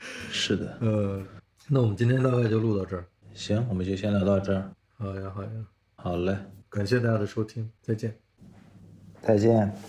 是的，呃，那我们今天大概就录到这儿。行，我们就先聊到这儿。好呀，好呀，好嘞，感谢大家的收听，再见，再见。